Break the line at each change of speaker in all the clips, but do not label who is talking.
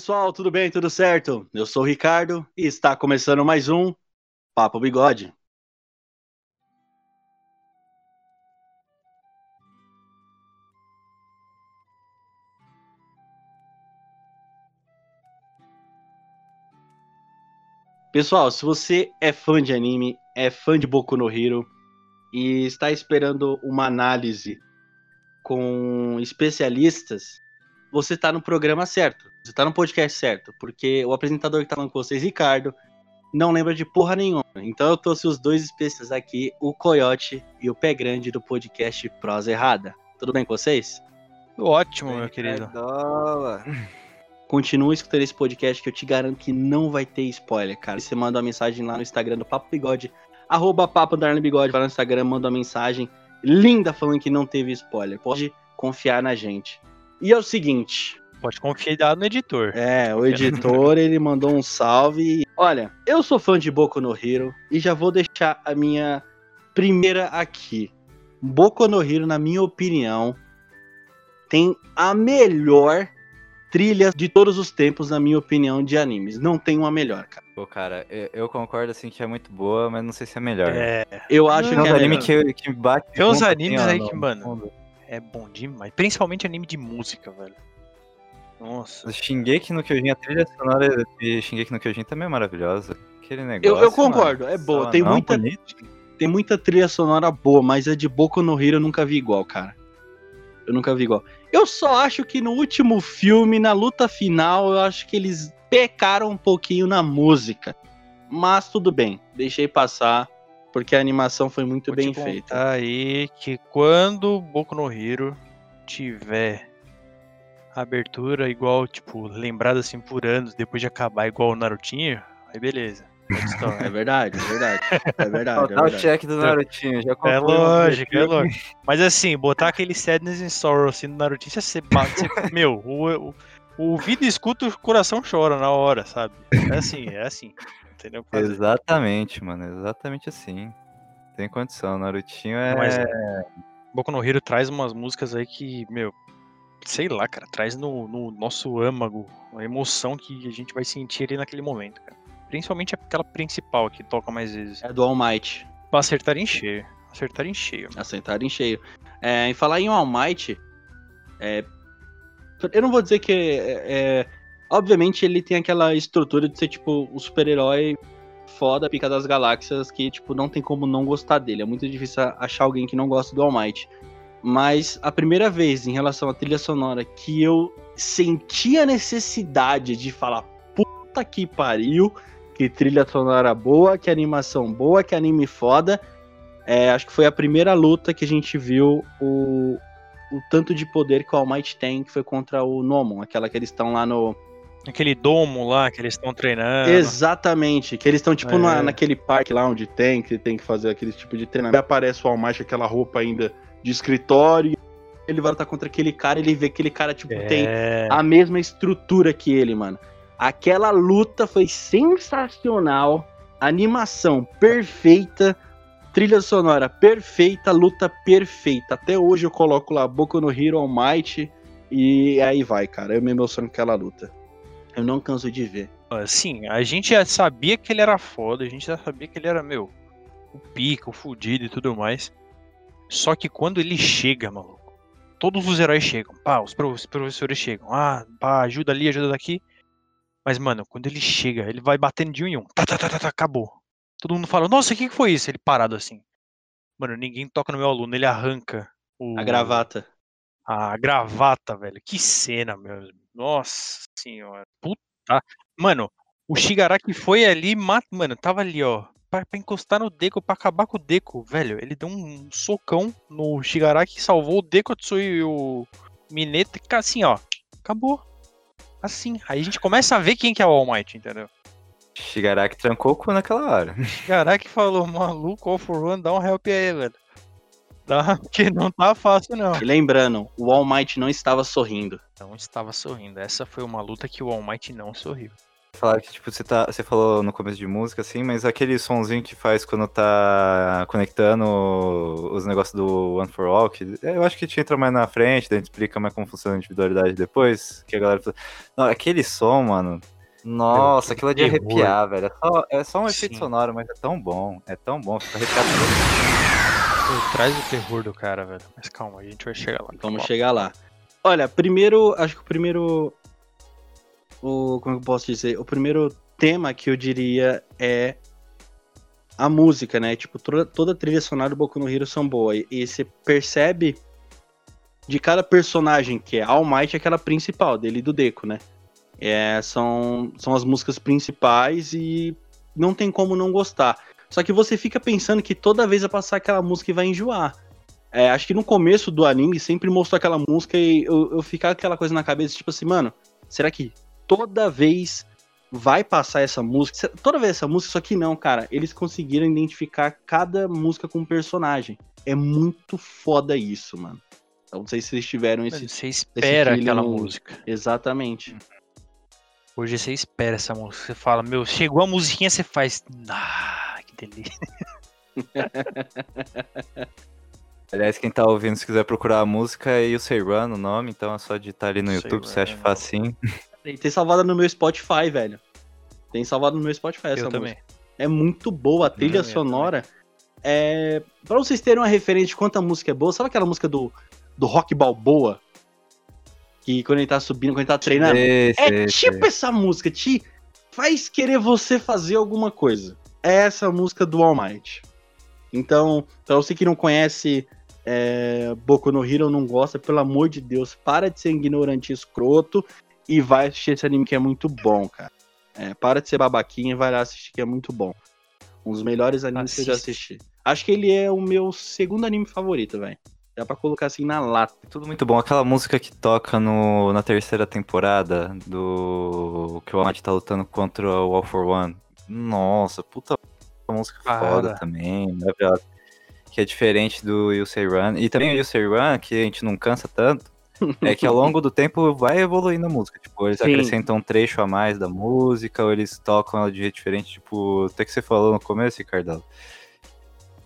pessoal, tudo bem? Tudo certo? Eu sou o Ricardo e está começando mais um Papo Bigode. Pessoal, se você é fã de anime, é fã de Boku no Hero e está esperando uma análise com especialistas, você está no programa certo. Você está no podcast certo, porque o apresentador que tá falando com vocês, Ricardo, não lembra de porra nenhuma. Então eu trouxe os dois especialistas aqui, o Coyote e o Pé Grande do podcast Prosa Errada. Tudo bem com vocês?
Ótimo, meu querido.
Continua escutando esse podcast que eu te garanto que não vai ter spoiler, cara. Você manda uma mensagem lá no Instagram do Papo Bigode, arroba Papo Darno Bigode, vai no Instagram, manda uma mensagem linda falando que não teve spoiler. Pode confiar na gente. E é o seguinte,
Pode confiar no editor.
é, o editor, ele mandou um salve. Olha, eu sou fã de Boku no Hero e já vou deixar a minha primeira aqui. Boku no Hero, na minha opinião, tem a melhor trilha de todos os tempos, na minha opinião, de animes. Não tem uma melhor, cara.
Pô, cara, eu, eu concordo assim que é muito boa, mas não sei se é melhor.
É,
Eu acho
Tem
que
uns
é
anime
melhor.
que, que bate.
Tem uns animes
assim, ó,
aí
no-
que, mano, é bom demais. Principalmente anime de música, velho. Nossa.
O Shingeki no Kyojin, a trilha sonora de Shingeki no Kyojin também é maravilhosa. Aquele negócio.
Eu, eu concordo,
mano,
é boa. Tem
não
muita,
bonito.
tem muita trilha sonora boa, mas a de Boku no Hero eu nunca vi igual, cara. Eu nunca vi igual. Eu só acho que no último filme, na luta final, eu acho que eles pecaram um pouquinho na música. Mas tudo bem, deixei passar, porque a animação foi muito
Vou
bem feita.
aí que quando Boku no Hero tiver abertura igual, tipo, lembrada assim por anos, depois de acabar igual o Narutinho, aí beleza.
É verdade, é verdade. É verdade, é
o check do Narutinho, já
É lógico, é lógico. Mas assim, botar aquele Sadness and Sorrow assim no Narutinho, você bate, você- meu, o, o, o ouvido escuta, o coração chora na hora, sabe? É assim, é assim. Entendeu?
Exatamente, mano, exatamente assim. Tem condição, Narutinho é.
Mas é, Boku no Hero traz umas músicas aí que, meu, sei lá, cara, traz no, no nosso âmago a emoção que a gente vai sentir ali naquele momento, cara. Principalmente aquela principal que toca mais vezes.
É do All Might.
Pra acertar em cheio. Acertar em cheio.
Acertaram em cheio. É, em falar em All Might, é, eu não vou dizer que. É, é, obviamente ele tem aquela estrutura de ser tipo o super-herói foda, pica das galáxias, que tipo não tem como não gostar dele. É muito difícil achar alguém que não gosta do All Might. Mas a primeira vez em relação à trilha sonora que eu senti a necessidade de falar puta que pariu, que trilha sonora boa, que animação boa, que anime foda, é, acho que foi a primeira luta que a gente viu o, o tanto de poder que o All Might tem, que foi contra o Nomon, aquela que eles estão lá no.
Aquele domo lá que eles estão treinando.
Exatamente, que eles estão tipo
É.
na- naquele parque lá onde tem, que tem que fazer aquele tipo de treinamento. Aí aparece o All Might, aquela roupa ainda de escritório, ele vai lutar contra aquele cara, ele vê que aquele cara tipo tem
É,
a mesma estrutura que ele, mano. Aquela luta foi sensacional, animação perfeita, trilha sonora perfeita, luta perfeita. Até hoje eu coloco lá Boku no Hero All Might e aí vai, cara. Eu me emociono com aquela luta. Eu não canso de ver.
assim, a gente já sabia que ele era foda, a gente já sabia que ele era, meu, o pica, o fudido e tudo mais. Só que quando ele chega, maluco, todos os heróis chegam, pá, os pro- os professores chegam, ah, pá, ajuda ali, ajuda daqui. Mas, mano, quando ele chega, ele vai batendo de um em um, tá, tá, tá, tá, tá, acabou. Todo mundo fala, nossa, o que que foi isso? Ele parado assim. Mano, ninguém toca no meu aluno, ele arranca o-
A gravata.
a gravata, velho. Que cena, meu. Nossa senhora. Puta. Mano, o Shigaraki foi ali, mat... mano, tava ali, ó. Pra, pra encostar no Deco, pra acabar com o Deco, velho. Ele deu um socão no Shigaraki, salvou o Deco, Tsui e o Mineta. e, cara, Assim, ó. Acabou. Assim. Aí a gente começa a ver quem que é o All Might, entendeu?
Shigaraki trancou o cu naquela hora.
Shigaraki falou, maluco, all for one, dá um help aí, velho. Dá, porque não tá fácil, não.
E lembrando, o All Might não estava sorrindo.
Não estava sorrindo. Essa foi uma luta que o All Might não sorriu.
falar que, tipo, você, tá, você falou no começo de música, assim, mas aquele sonzinho que faz quando tá conectando os negócios do One for All, que eu acho que a gente entra mais na frente, daí a gente explica mais como funciona a individualidade depois, que a galera fala, não, aquele som, mano, nossa, aquilo é de arrepiar, velho, é só, é só um efeito
Sim.
sonoro, mas é tão bom, é tão bom, fica arrepiado.
Pô, traz o terror do cara, velho. Mas calma, a gente vai chegar lá.
Vamos chegar lá. Olha, primeiro, acho que o primeiro. O, como eu posso dizer? O primeiro tema que eu diria é a música, né? Tipo, toda, toda a trilha sonora do Boku no Hero são boa. E, você percebe de cada personagem, que é All Might, aquela principal, dele do Deco, né? É, são, são as músicas principais e não tem como não gostar. Só que você fica pensando que toda vez vai passar aquela música e vai enjoar. É, acho que no começo do anime sempre mostrou aquela música e eu, eu ficava com aquela coisa na cabeça, tipo assim, mano, será que toda vez vai passar essa música? Toda vez essa música, só que não, cara. Eles conseguiram identificar cada música com um personagem. É muito foda isso, mano. Eu não sei se vocês tiveram esse.
Você espera
feeling
aquela música.
Exatamente.
Hoje você espera essa música. Você fala, meu, chegou a musiquinha, você faz. Ah, delícia.
Aliás, quem tá ouvindo, se quiser procurar a música, é You Say Run o nome, então é só digitar ali no
Say
YouTube, você acha
Run.
facinho.
Tem salvado no meu Spotify, velho. Tem salvado no meu Spotify essa
Eu
música.
também.
É muito boa. A trilha
também,
sonora. É... Pra vocês terem uma referência de quanto a música é boa, sabe aquela música do, do Rock Balboa? Que quando ele tá subindo, quando ele tá treinando.
Sei,
É
sei,
tipo
sei.
essa música, te faz querer você fazer alguma coisa. É essa música do All Might. Então, pra você que não conhece é, Boku no Hero, não gosta, pelo amor de Deus, para de ser ignorante e escroto e vai assistir esse anime que é muito bom, cara. É, para de ser babaquinha e vai lá assistir que é muito bom. Um dos melhores animes que eu já
Assiste.
assisti. Acho que ele é o meu segundo anime favorito, velho. Dá pra colocar assim na lata.
Tudo muito bom. Aquela música que toca no, na terceira temporada do que o Almighty tá lutando contra o All for One. Nossa, puta música
Para.
foda também, maravilhosa. Que é diferente do You Say Run. E também o You Say Run, que a gente não cansa tanto, é que ao longo do tempo vai evoluindo a música. Tipo, eles
Sim.
acrescentam um trecho a mais da música, ou eles tocam ela de jeito diferente. Tipo, até que você falou no começo, Ricardão.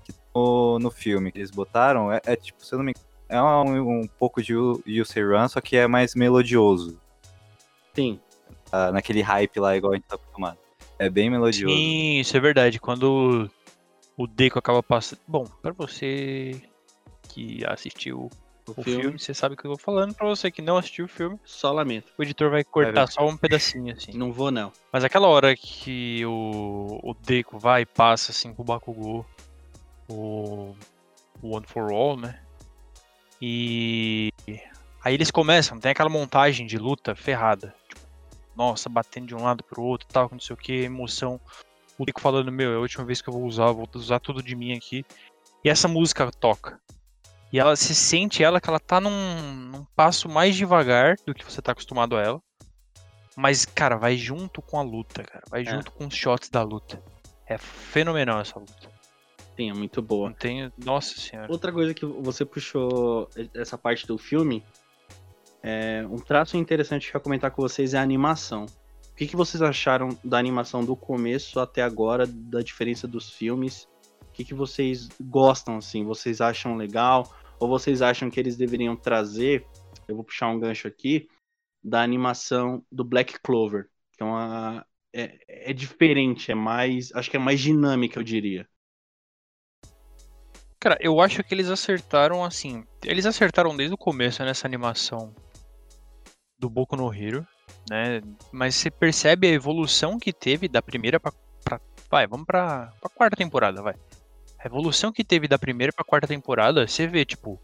Que no, no filme que eles botaram, é, é tipo, se eu não me engano, é um, um pouco de You, you Say Run, só que é mais melodioso.
Sim.
tá? naquele hype lá, igual a gente tá acostumado. É bem melodioso.
Sim, isso é verdade. Quando o Deco acaba passando. Bom, pra você que assistiu
O,
o
filme,
filme, você sabe o que eu tô falando. Pra você que não assistiu o filme,
só lamento.
o editor vai cortar só um pedacinho assim.
Não vou, não.
Mas aquela hora que o, o Deco vai e passa assim pro Bakugou o, o One for All, né? E aí eles começam, tem aquela montagem de luta ferrada. Nossa, batendo de um lado pro outro, tal, não sei o que, emoção. O Deco falando, meu, é a última vez que eu vou usar, eu vou usar tudo de mim aqui. E essa música toca. E ela se sente ela que ela tá num, num passo mais devagar do que você tá acostumado a ela. Mas, cara, vai junto com a luta, cara. Vai
É.
junto com os shots da luta. É fenomenal essa luta.
Sim, é muito boa.
Não tenho. Nossa senhora.
Outra coisa que você puxou essa parte do filme, é, um traço interessante que eu comentar com vocês é a animação. O que, que vocês acharam da animação do começo até agora, da diferença dos filmes? O que, que vocês gostam, assim? Vocês acham legal? Ou vocês acham que eles deveriam trazer, eu vou puxar um gancho aqui, da animação do Black Clover, que é uma... É, é diferente, é mais... Acho que é mais dinâmica, eu diria.
Cara, eu acho que eles acertaram assim. Eles acertaram desde o começo nessa animação do Boku no Hero, né? Mas você percebe a evolução que teve da primeira pra. pra vai, vamos pra, pra quarta temporada, vai. A evolução que teve da primeira pra quarta temporada, você vê, tipo.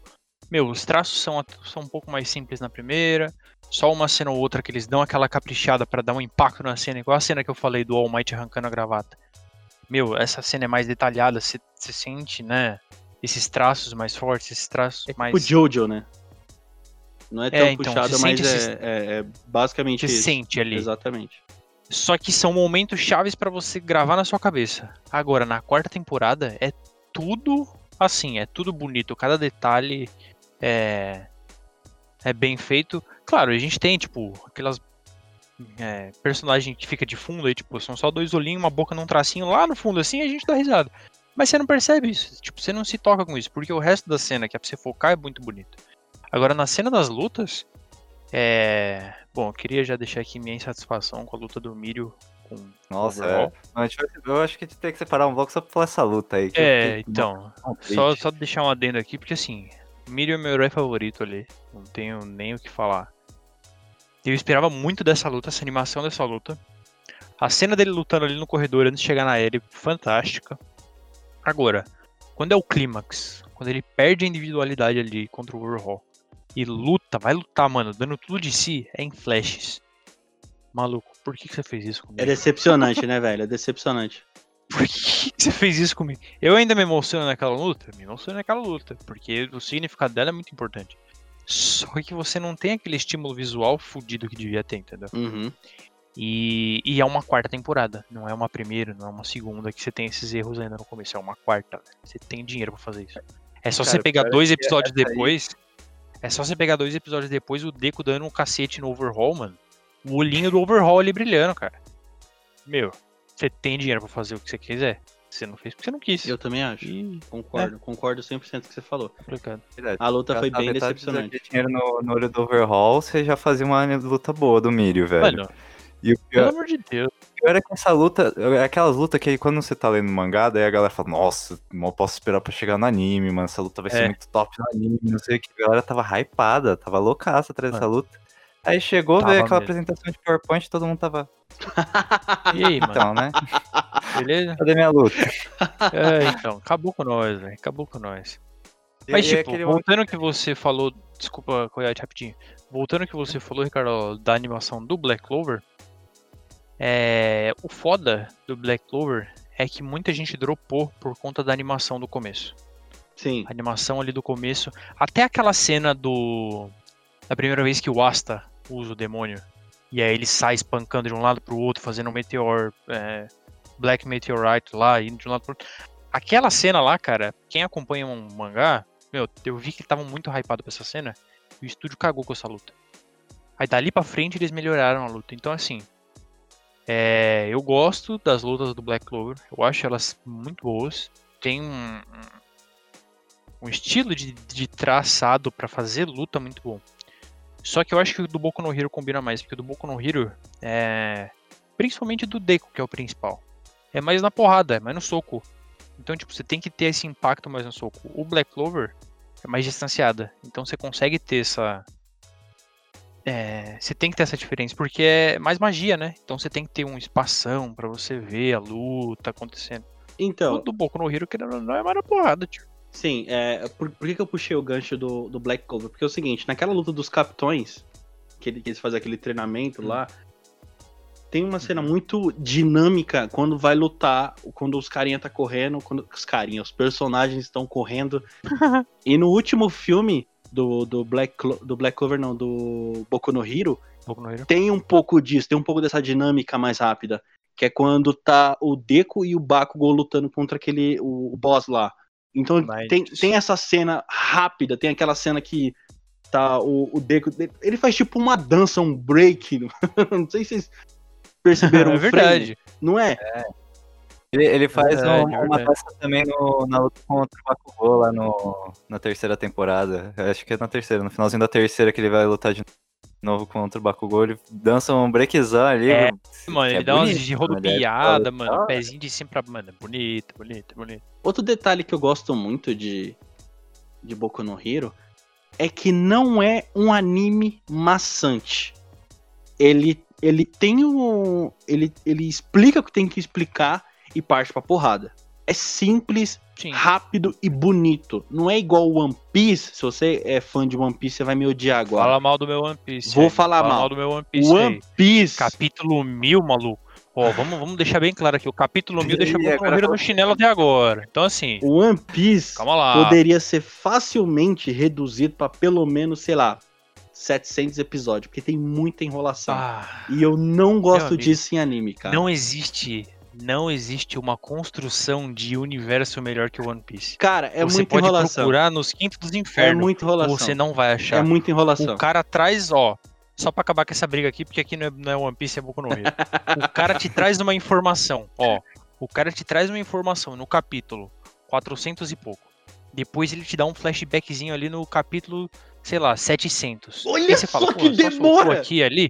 Meu, os traços são, são um pouco mais simples na primeira. Só uma cena ou outra que eles dão aquela caprichada pra dar um impacto na cena, igual a cena que eu falei do All Might arrancando a gravata. Meu, essa cena é mais detalhada, você sente, né? Esses traços mais fortes, esses traços
É tipo
mais.
Jojo, né? Não é tão
então,
puxado,
você
mas
sente
é,
esses-
é- é basicamente
Você
isso.
sente ali.
Exatamente.
Só que são momentos chaves pra você gravar na sua cabeça. Agora, na quarta temporada, é tudo assim, é tudo bonito. Cada detalhe é, é bem feito. Claro, a gente tem, tipo, aquelas é, personagem que fica de fundo aí, tipo, são só dois olhinhos, uma boca num tracinho lá no fundo assim, a gente dá risada. Mas você não percebe isso, tipo, você não se toca com isso, porque o resto da cena que é pra você focar é muito bonito. Agora, na cena das lutas, é. Bom, eu queria já deixar aqui minha insatisfação com a luta do Mirio com
Nossa, é. Não, gente Eu acho que a gente tem que separar um bloco só pra falar essa luta aí.
É, então,
tão
só, só deixar um adendo aqui, porque assim, Mirio é meu herói favorito ali, não tenho nem o que falar. Eu esperava muito dessa luta, essa animação dessa luta. A cena dele lutando ali no corredor antes de chegar na Ellie, fantástica. Agora, quando é o clímax, quando ele perde a individualidade ali contra o Overhaul e luta, vai lutar, mano, dando tudo de si, é em flashes. Maluco, por que, que você fez isso comigo?
É decepcionante, né, velho? É decepcionante.
Por que que você fez isso comigo? Eu ainda me emociono naquela luta? Me emociono naquela luta, porque o significado dela é muito importante. Só que você não tem aquele estímulo visual fudido que devia ter, entendeu?
Uhum.
E, e é uma quarta temporada, não é uma primeira, não é uma segunda que você tem esses erros ainda no começo, é uma quarta. Você tem dinheiro pra fazer isso. É só
Cara,
você pegar dois episódios
essa aí-
depois. É só você pegar dois episódios depois, o Deco dando um cacete no overhaul, mano. O olhinho do overhaul ali brilhando, cara. Meu, você tem dinheiro pra fazer o que você quiser. Você não fez porque você não quis.
Eu também acho.
Ih,
Concordo, concordo 100% com o que você falou.
complicado.
A luta foi
Gastar
bem decepcionante.
daquele dinheiro no, no olho do overhaul, você já fazia uma luta boa do Mirio, velho.
Mano,
e o
pelo
pior,
amor de Deus.
Pior é que essa luta, é aquelas lutas que quando você tá lendo mangá, daí a galera fala, nossa, mal posso esperar pra chegar no anime, mano, essa luta vai ser
É.
muito top no anime, não sei o que. A galera tava hypada, tava loucaça atrás dessa luta. Aí chegou,
Tava
veio aquela
mesmo.
apresentação de PowerPoint, todo mundo tava,
E aí, mano?
então, né?
Beleza?
Cadê minha luta?
É, então, acabou com nós, velho. Acabou com nós.
E
Mas,
aí
tipo, voltando ao que você falou. Desculpa, Coyote, rapidinho. Voltando que você falou, Ricardo, da animação do Black Clover. É, o foda do Black Clover é que muita gente dropou por conta da animação do começo.
Sim.
A animação ali do começo. Até aquela cena do. Da primeira vez que o Asta usa o demônio. E aí ele sai espancando de um lado pro outro, fazendo um meteor. é, Black Meteorite lá, indo de um lado pro outro. Aquela cena lá, cara, quem acompanha um mangá, meu, eu vi que estavam muito hypado pra essa cena. E o estúdio cagou com essa luta. Aí dali pra frente eles melhoraram a luta. Então, assim. É, eu gosto das lutas do Black Clover. Eu acho elas muito boas. Tem um, um- estilo de, de traçado pra fazer luta muito bom. Só que eu acho que o do Boku no Hero combina mais, porque o do Boku no Hero é. Principalmente do Deku, que é o principal. É mais na porrada, é mais no soco. Então, tipo, você tem que ter esse impacto mais no soco. O Black Clover é mais distanciada. Então você consegue ter essa. É, você tem que ter essa diferença, porque é mais magia, né? Então você tem que ter um espação pra você ver a luta acontecendo. O
Então,
do Boku no Hero, que não é mais na porrada, tio.
sim, é, por, por que, que eu puxei o gancho do, do Black Clover? Porque é o seguinte, naquela luta dos capitões, que, ele- que eles fazem aquele treinamento lá, tem uma cena muito dinâmica quando vai lutar, quando os carinha tá correndo, quando os carinha, os personagens estão correndo. e no último filme do, do, Black, do Black Clover, não, do Boku no Hero,
Boku no Hero.
tem um pouco disso, tem um pouco dessa dinâmica mais rápida. Que é quando tá o Deku e o Bakugou lutando contra aquele, o, o boss lá. Então tem, tem essa cena rápida, tem aquela cena que tá o, o Deku. Ele faz tipo uma dança, um break. Não sei se vocês perceberam
é
o frame,
verdade.
Não é?
Ele, ele faz
Verdade,
um- uma peça também no- na luta contra o Bakugou lá no, na terceira temporada. Eu Acho que é na terceira, no finalzinho da terceira que ele vai lutar de novo contra o Bakugou. Ele dança um breakzão ali.
É,
que
Mano,
é
ele dá umas de
é
rodopiada,
foda.
mano. Pezinho de cima pra. Mano, bonito, bonito, bonito.
Outro detalhe que eu gosto muito de, de Boku no Hero é que não é um anime maçante. Ele, ele tem um. Ele, ele explica o que tem que explicar e parte pra porrada. É simples,
Sim.
rápido e bonito. Não é igual One Piece. Se você é fã de One Piece, você vai me odiar agora.
Fala mal do meu One Piece.
Vou
aí.
falar
Fala
mal.
do meu One Piece.
One
aí.
Piece.
Capítulo 1000, maluco. Ó, vamos, vamos deixar bem claro aqui. O capítulo 1000
E
deixa Boku no Hero no
fala-
chinelo até agora. Então, assim,
O One Piece poderia ser facilmente reduzido pra pelo menos, sei lá, 700 episódios, porque tem muita enrolação.
Ah,
E eu não gosto disso em anime, cara.
não existe. Não existe uma construção de universo melhor que o One Piece.
Cara, é
você
muita
pode
enrolação.
procurar nos quintos dos
É
infernos.
muita enrolação.
Você não vai achar.
É muita enrolação.
O cara traz, ó. Só pra acabar com essa briga aqui, porque aqui não é, não é One Piece, é Boku no Hero. o cara te traz uma informação, ó. O cara te traz uma informação no capítulo 400 e pouco. Depois ele te dá um flashbackzinho ali no capítulo, sei lá, 700.
Olha
Aí você
só
fala,
que
"Pô, só soltou
demora!"
aqui e ali.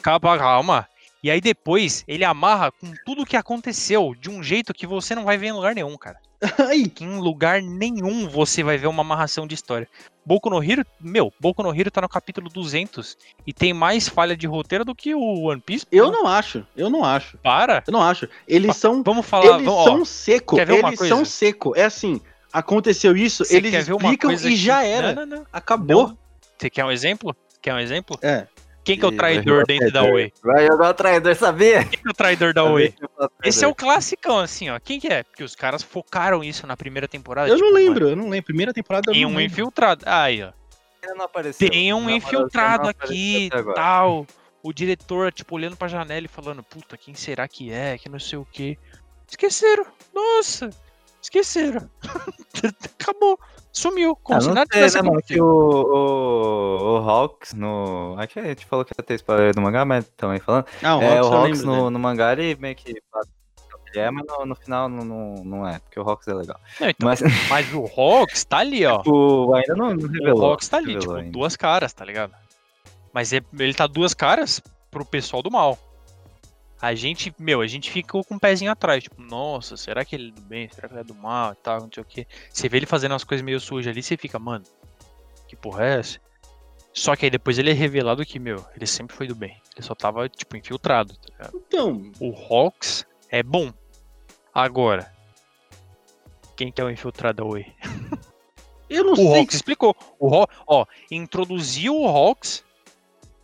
Calma, calma. E aí depois ele amarra com tudo que aconteceu de um jeito que você não vai ver em lugar nenhum, cara. Em lugar nenhum você vai ver uma amarração de história. Boku no Hero, meu, Boku no Hero tá no capítulo 200 e tem mais falha de roteiro do que o One Piece. pô.
eu não acho, eu não acho.
Para.
Eu não acho. Eles são.
Vamos falar,
Eles
vamos, ó,
são seco.
quer ver uma
Eles são seco. É assim. Aconteceu isso,
você
eles explicam e
que-
já era.
Não, não, não.
Acabou.
Você quer um exemplo? Quer um exemplo?
É.
Quem que é o traidor dentro da Oi?
Vai jogar o traidor, sabia?
Quem que é o traidor da Oi? Esse é o classicão, assim, ó. Quem que é? Porque os caras focaram isso na primeira temporada.
Eu
tipo,
não
mano,
lembro, eu não lembro. Primeira temporada eu
Tem
não
um
lembro.
infiltrado. Aí, ó.
Apareceu.
Tem um infiltrado aqui
agora.
tal. O diretor, tipo, olhando pra janela e falando, puta, quem será que é? Que não sei o quê. Esqueceram. Nossa. Esqueceram. Acabou. Sumiu. Como
Ah,
se nada
sei,
tivesse
né, mano, que
acontecido.
o, o, o Hawks no... Aqui a gente falou que ia ter spoiler do mangá, mas também falando.
Ah, o
é,
Hawks
o Hawks no,
dele.
no mangá ele meio que... Ele é, mas no, no final não, não, não é, porque o Hawks é legal.
Não, então,
Mas
mas o Hawks tá ali, ó.
o, ainda não, não
O
revelou.
Hawks tá ali, tipo,
ainda.
duas caras, tá ligado? Mas é- ele tá duas caras pro pessoal do mal. A gente, meu, a gente ficou com o pezinho atrás, tipo, nossa, será que ele é do bem? Será que ele é do mal e tal, não sei o quê. Você vê ele fazendo umas coisas meio sujas ali, você fica, mano, que porra é essa? Só que aí depois ele é revelado que, meu, ele sempre foi do bem. Ele só tava, tipo, infiltrado, tá?
Então,
O Hawks é bom. Agora, quem que é o infiltrado Oi?
eu não
O
sei.
Hawks explicou. O Haw- ó, introduziu o Hawks.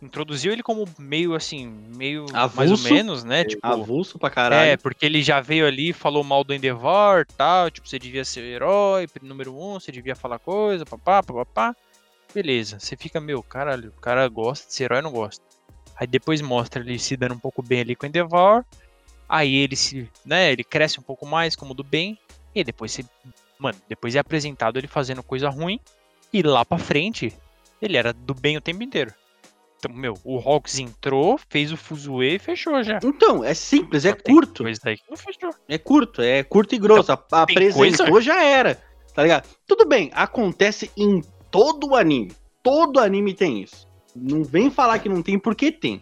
Introduziu ele como meio assim, meio mais ou
Avulso?
menos, né? Tipo,
Avulso pra caralho.
é, porque ele já veio ali, falou mal do Endeavor, tal, tipo, você devia ser herói, número um, você devia falar coisa, papá, papá. Beleza, você fica, meu, caralho, o cara gosta de ser herói, não gosta. Aí depois mostra ele se dando um pouco bem ali com o Endeavor. Aí ele se, né, ele cresce um pouco mais como do bem. E depois você, mano, depois é apresentado ele fazendo coisa ruim. E lá pra frente, ele era do bem o tempo inteiro. Então, meu, o Hawks entrou, fez o Fuzue e fechou já.
Então, é simples, é
Só tem
curto.
Coisa daí que não fechou.
É curto, é curto e grosso. A-
tem
apresentou,
coisa?
já era. Tá ligado? Tudo bem, acontece em todo o anime. Todo anime tem isso. Não vem falar que não tem, porque tem.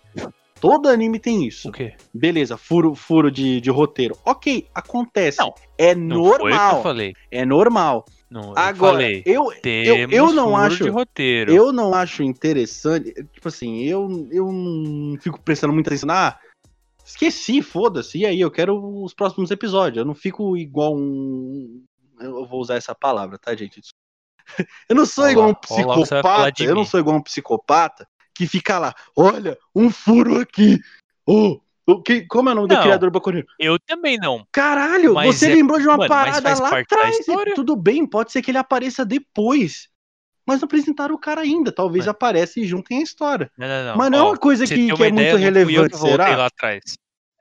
Todo anime tem isso.
O quê?
Beleza, furo, furo de, de roteiro. Ok, acontece.
Não,
é
Não foi o que eu
normal.
falei.
É normal.
Não, eu
Agora,
falei.
eu,
Temos
eu não acho- eu não acho interessante. Tipo assim, eu, eu não fico prestando muita atenção. Ah, esqueci, foda-se. E aí, eu quero os próximos episódios. Eu não fico igual um. Eu vou usar essa palavra, tá, gente? Eu não sou
Olha
igual um psicopata.
de
Eu não sou igual um psicopata que fica lá. Olha, um furo aqui. Oh, o que, como é o nome do
Não.
criador do Baconino?
Eu também não.
Caralho,
Mas
você
é-
lembrou de uma
mano,
parada lá atrás. Tudo bem, pode ser que ele apareça depois. Mas não apresentaram o cara ainda. Talvez
Mas-
apareça e juntem a história.
Não, não, não.
Mas não é
Ó,
uma coisa que, que
uma
é muito
ideia, não fui eu
relevante,
que voltei
será?
lá atrás.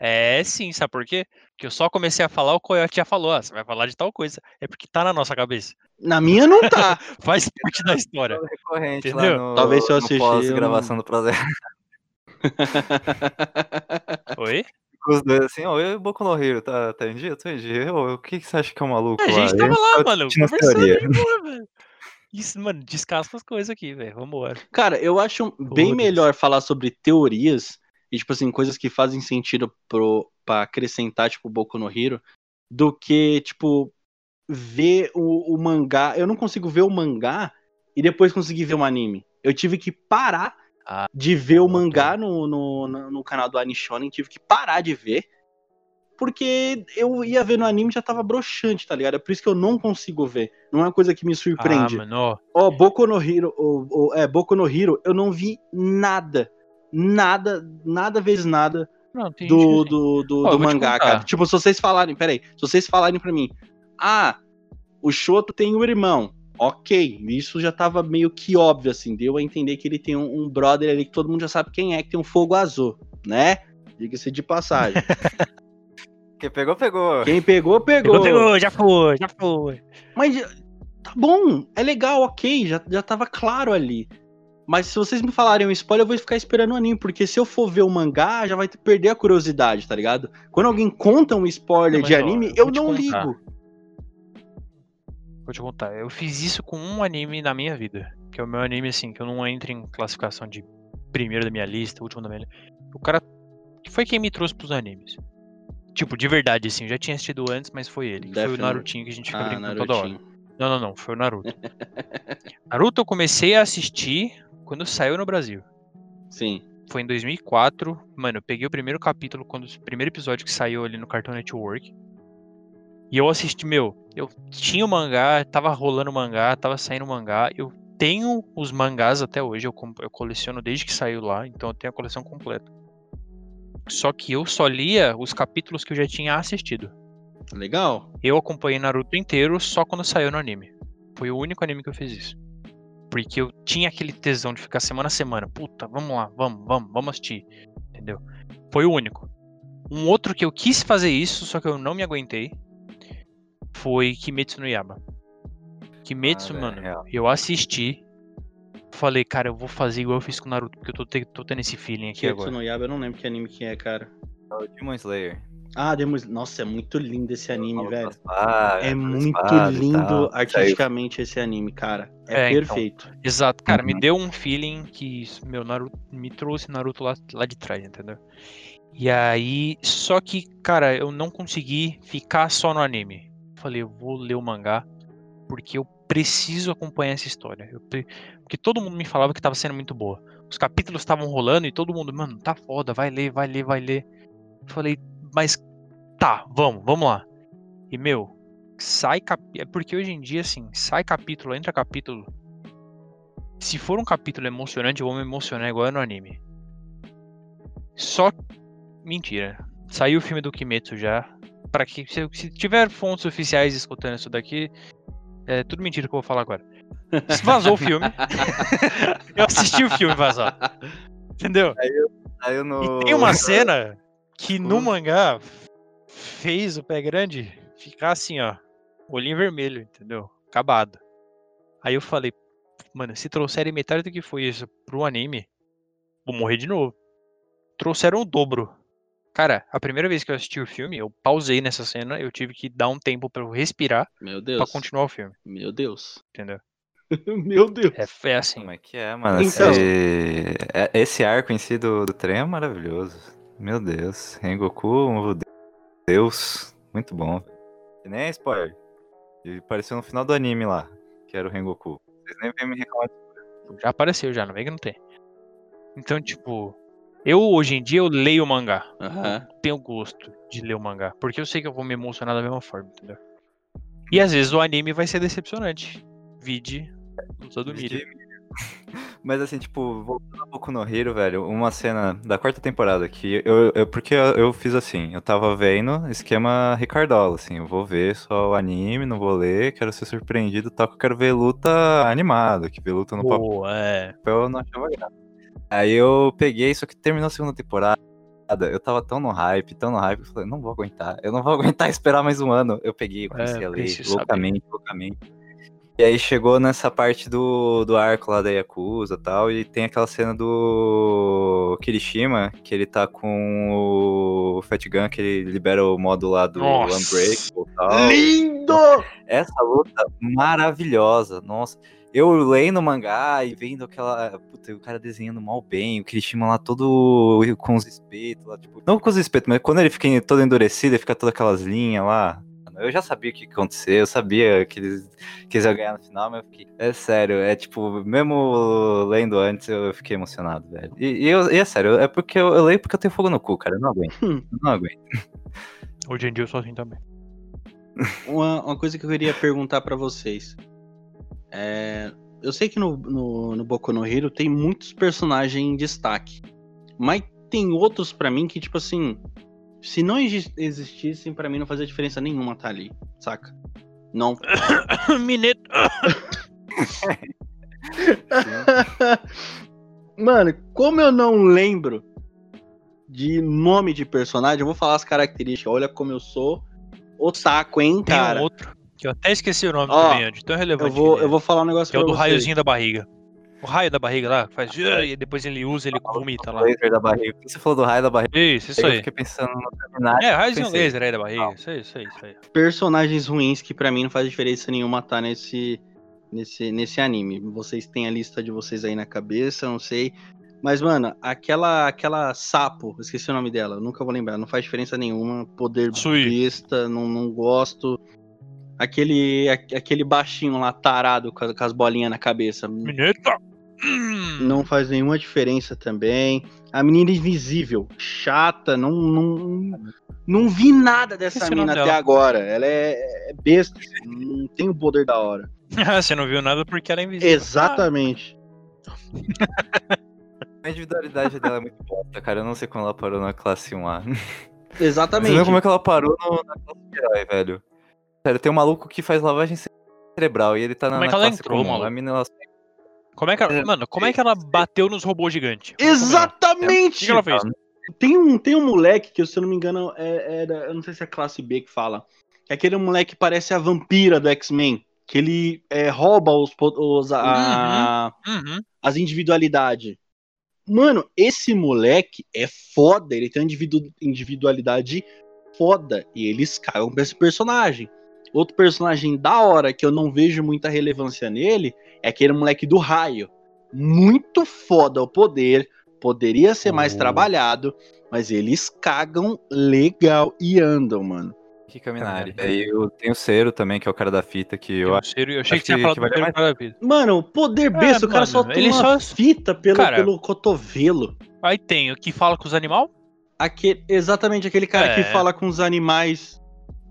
É sim, sabe por quê? Porque eu só comecei a falar, o Coyote já falou, ah, você vai falar de tal coisa. É porque tá na nossa cabeça.
Na minha não tá.
Faz parte da história.
recorrente
Entendeu?
lá no,
Talvez se eu assistir, eu
pós-gravação
não-
do projeto.
Oi?
Os dois assim, ó, eu e o Boku no Hero, tá, tá em dia? Tô em dia. Ô, o que, que você acha que é um maluco
A
lá?
gente tava lá, mano, conversando aí, boa, velho. Isso, mano, descasca as coisas aqui, velho. Vambora.
Cara, eu acho bem melhor falar sobre teorias e, tipo assim, coisas que fazem sentido pro, pra acrescentar, tipo, Boku no Hero, do que, tipo, ver o, o mangá. Eu não consigo ver o mangá e depois conseguir ver o anime. Eu tive que parar de ver o
tá.
mangá no, no, no, canal do Anishonen, tive que parar de ver. Porque eu ia ver no anime e já tava broxante, tá ligado? É por isso que eu não consigo ver. Não é uma coisa que me surpreende.
Ah, mano, ó.
Ó, Boku no Hero, é, Boku no Hero, eu não vi nada. Nada, nada vezes nada
Não,
do, do, do, do mangá, cara. Tipo, se vocês falarem, peraí, se vocês falarem pra mim, ah, o Shoto tem um irmão. Ok, isso já tava meio que óbvio, assim, deu a entender que ele tem um, um brother ali que todo mundo já sabe quem é, que tem um fogo azul, né? Diga-se de passagem.
Quem pegou, pegou.
Quem pegou, pegou.
Pegou, pegou, já foi, já foi.
Mas tá bom, é legal, ok, já, já tava claro ali. Mas se vocês me falarem um spoiler, eu vou ficar esperando o anime, porque se eu for ver o mangá, já vai perder a curiosidade, tá ligado? Quando alguém conta um spoiler
Não,
de anime,
eu
eu, não
contar.
ligo.
Vou te contar. Eu fiz isso com um anime na minha vida. Que é o meu anime, assim, que eu não entro em classificação de primeiro da minha lista, último da minha lista. O cara que foi quem me trouxe pros animes. Tipo, de verdade, assim, eu já tinha assistido antes, mas foi ele. foi o. Narutinho que a gente fica
Ah,
brincando toda hora.
Narutinho.
Não, não, não, foi o Naruto. Naruto eu comecei a assistir quando saiu no Brasil.
Sim.
Foi em 2004. Mano, eu peguei o primeiro capítulo, quando o primeiro episódio que saiu ali no Cartoon Network. E eu assisti, meu, eu tinha o mangá, tava rolando o mangá, tava saindo o mangá. Eu tenho os mangás até hoje, eu, eu coleciono desde que saiu lá, então eu tenho a coleção completa. Só que eu só lia os capítulos que eu já tinha assistido.
Legal.
Eu acompanhei Naruto inteiro só quando saiu no anime. Foi o único anime que eu fiz isso. Porque eu tinha aquele tesão de ficar semana a semana. Puta, vamos lá, vamos, vamos, vamos assistir. Entendeu? Foi o único. Um outro que eu quis fazer isso, só que eu não me aguentei, foi Kimetsu no Yaba. Kimetsu,
Ah,
mano,
real.
eu assisti. Falei, cara, eu vou fazer igual eu fiz com Naruto, porque eu tô, te- tô tendo esse feeling aqui
Kimetsu
agora.
no Yaba, eu não lembro que anime que é, cara.
É o Demon Slayer.
Ah, Demon... Nossa, é muito lindo esse anime, velho.
das espadas,
É muito lindo artisticamente esse anime, cara. É,
É, então.
perfeito.
Exato, cara, me
Uhum.
deu um feeling que, meu, Naruto me trouxe Naruto lá, lá de trás, entendeu? E aí, só que, cara, eu não consegui ficar só no anime. Falei, eu vou ler o mangá, porque eu preciso acompanhar essa história. Eu Porque todo mundo me falava que tava sendo muito boa. Os capítulos estavam rolando e todo mundo, mano, tá foda, vai ler, vai ler, vai ler. Falei, mas tá, vamos, vamos lá. E, meu, sai capítulo. É porque hoje em dia, assim, sai capítulo, entra capítulo. Se for um capítulo emocionante, eu vou me emocionar igual no anime. Só. Mentira. Saiu o filme do Kimetsu já. Para que. Se, se tiver fontes oficiais escutando isso daqui. É tudo mentira que eu vou falar agora. Vazou o filme. eu assisti o filme vazado. Entendeu?
Saiu no...
E tem uma cena que no
Hum.
mangá fez o pé grande ficar assim, ó. Olhinho vermelho, entendeu? Acabado. Aí eu falei, mano, se trouxerem metade do que foi isso pro anime, vou morrer de novo. Trouxeram o dobro. Cara, a primeira vez que eu assisti o filme, eu pausei nessa cena, eu tive que dar um tempo pra eu respirar
Meu
pra
Deus.
continuar o filme,
Meu Deus.
entendeu?
Meu Deus.
É, é assim.
Como é que é, mano?
Então.
Esse, é- esse arco em si do, do trem é maravilhoso. Meu Deus. Rengoku, um Deus. Muito bom. E nem é spoiler. Ele apareceu no final do anime lá, que era o Rengoku. Vocês nem vêm me reclamar.
Já apareceu já, não vem que não tem. Então, tipo, eu hoje em dia eu leio o mangá.
Aham.
tenho gosto de ler o mangá. Porque eu sei que eu vou me emocionar da mesma forma, entendeu? E às vezes o anime vai ser decepcionante. Vide Luta do Miriam.
Mas assim, tipo, voltando um pouco no Hero, velho, uma cena da quarta temporada que eu, eu porque eu, eu fiz assim, eu tava vendo esquema Ricardola, assim, eu vou ver só o anime, não vou ler, quero ser surpreendido, tal, que eu quero ver luta animada, que ver luta no papel
Pô, é.
eu não achava graça. Aí eu peguei, só que terminou a segunda temporada. Eu tava tão no hype, tão no hype, eu falei, não vou aguentar, eu não vou aguentar esperar mais um ano. Eu peguei, comecei
É,
a ler
saber.
loucamente, loucamente. E aí chegou nessa parte do, do arco lá da Yakuza e tal, e tem aquela cena do Kirishima, que ele tá com o Fat Gun, que ele libera o modo lá do. Unbreakable e tal.
Lindo!
Essa luta maravilhosa, nossa. Eu lendo o mangá e vendo aquela. Puta, o cara desenhando mal bem, o Kirishima lá todo com os espetos lá, tipo. Não com os espetos, mas quando ele fica todo endurecido e fica todas aquelas linhas lá. Eu já sabia o que ia acontecer, eu sabia que eles, que eles iam ganhar no final, mas eu fiquei. É sério, é tipo, mesmo lendo antes, eu fiquei emocionado, velho. E, e eu- e é sério, é porque eu, eu leio porque eu tenho fogo no cu, cara. Eu não aguento.
Hum.
Eu não aguento.
Hoje em dia eu sou assim também.
Uma, uma coisa que eu queria perguntar pra vocês. É, eu sei que no, no, no Boku no Hero tem muitos personagens em destaque. Mas tem outros pra mim que, tipo assim, se não exi- existissem, pra mim não fazia diferença nenhuma tá ali, saca? Não.
Mineto.
Mano, como eu não lembro de nome de personagem, eu vou falar as características. Olha como eu sou otaku, hein,
Tem
cara.
um outro que eu até esqueci o nome
Ó,
também, Andy. Tão relevante.
eu vou,
que ele
eu vou falar um negócio.
Que é o do
vocês.
raiozinho da barriga. O raio da barriga lá, que faz. E depois ele usa, ele vomita lá.
laser da barriga. Você falou do raio da barriga.
Isso, isso
eu
aí.
fiquei pensando no terminário.
É, raiozinho
pensei,
laser aí da barriga. Isso aí, isso aí, isso aí.
Personagens ruins que pra mim não faz diferença nenhuma tá nesse, nesse, nesse anime. Vocês têm a lista de vocês aí na cabeça, não sei. Mas, mano, aquela aquela sapo, esqueci o nome dela, nunca vou lembrar, não faz diferença nenhuma. Poder
Sui.
besta, não, não gosto. Aquele, aquele baixinho lá, tarado, com, as- com as bolinhas na cabeça.
Mineta! Hum.
Não faz nenhuma diferença também. A menina invisível, chata, não, não, não vi nada dessa
nome
até
dela.
agora. Ela é, é besta, não tem o poder da hora.
Você não viu nada porque ela é invisível.
Exatamente.
A individualidade dela é muito bosta, cara. Eu não sei como ela parou na classe 1A. Você
Exatamente.
viu como é que ela parou na classe herói, velho? Sério, tem um maluco que faz lavagem cerebral e ele tá na,
Como é que ela entrou,
comum.
maluco?
A mina, ela...
Como é que ela. Mano, como é que ela bateu nos robôs gigantes? O
Exatamente!
que, que ela fez?
Tem um, tem um moleque que, se eu não me engano, é, era. Eu não sei se é classe B que fala. É aquele moleque que parece a vampira do X-Men. Que ele é, rouba os, os, a,
Uhum.
as individualidades. Mano, esse moleque é foda. Ele tem uma individu- individualidade foda. E eles cagam pra esse personagem. Outro personagem da hora que eu não vejo muita relevância nele é aquele moleque do raio. Muito foda o poder. Poderia ser mais
Oh.
trabalhado. Mas eles cagam legal e andam, mano.
Que caminhari.
Caralho.
Aí eu tenho o Cero também, que é o cara da fita, que eu
Eu,
acho.
eu achei que tinha
que-
falado
que
do
vale
primeiro cara da vida.
Mano, poder besta, o cara só
É, mano,
tem
ele
uma
só-
fita pelo,
Cara-
pelo cotovelo.
Aí tem o que fala com os animais.
Aquele, exatamente aquele cara
É.
que fala com os animais.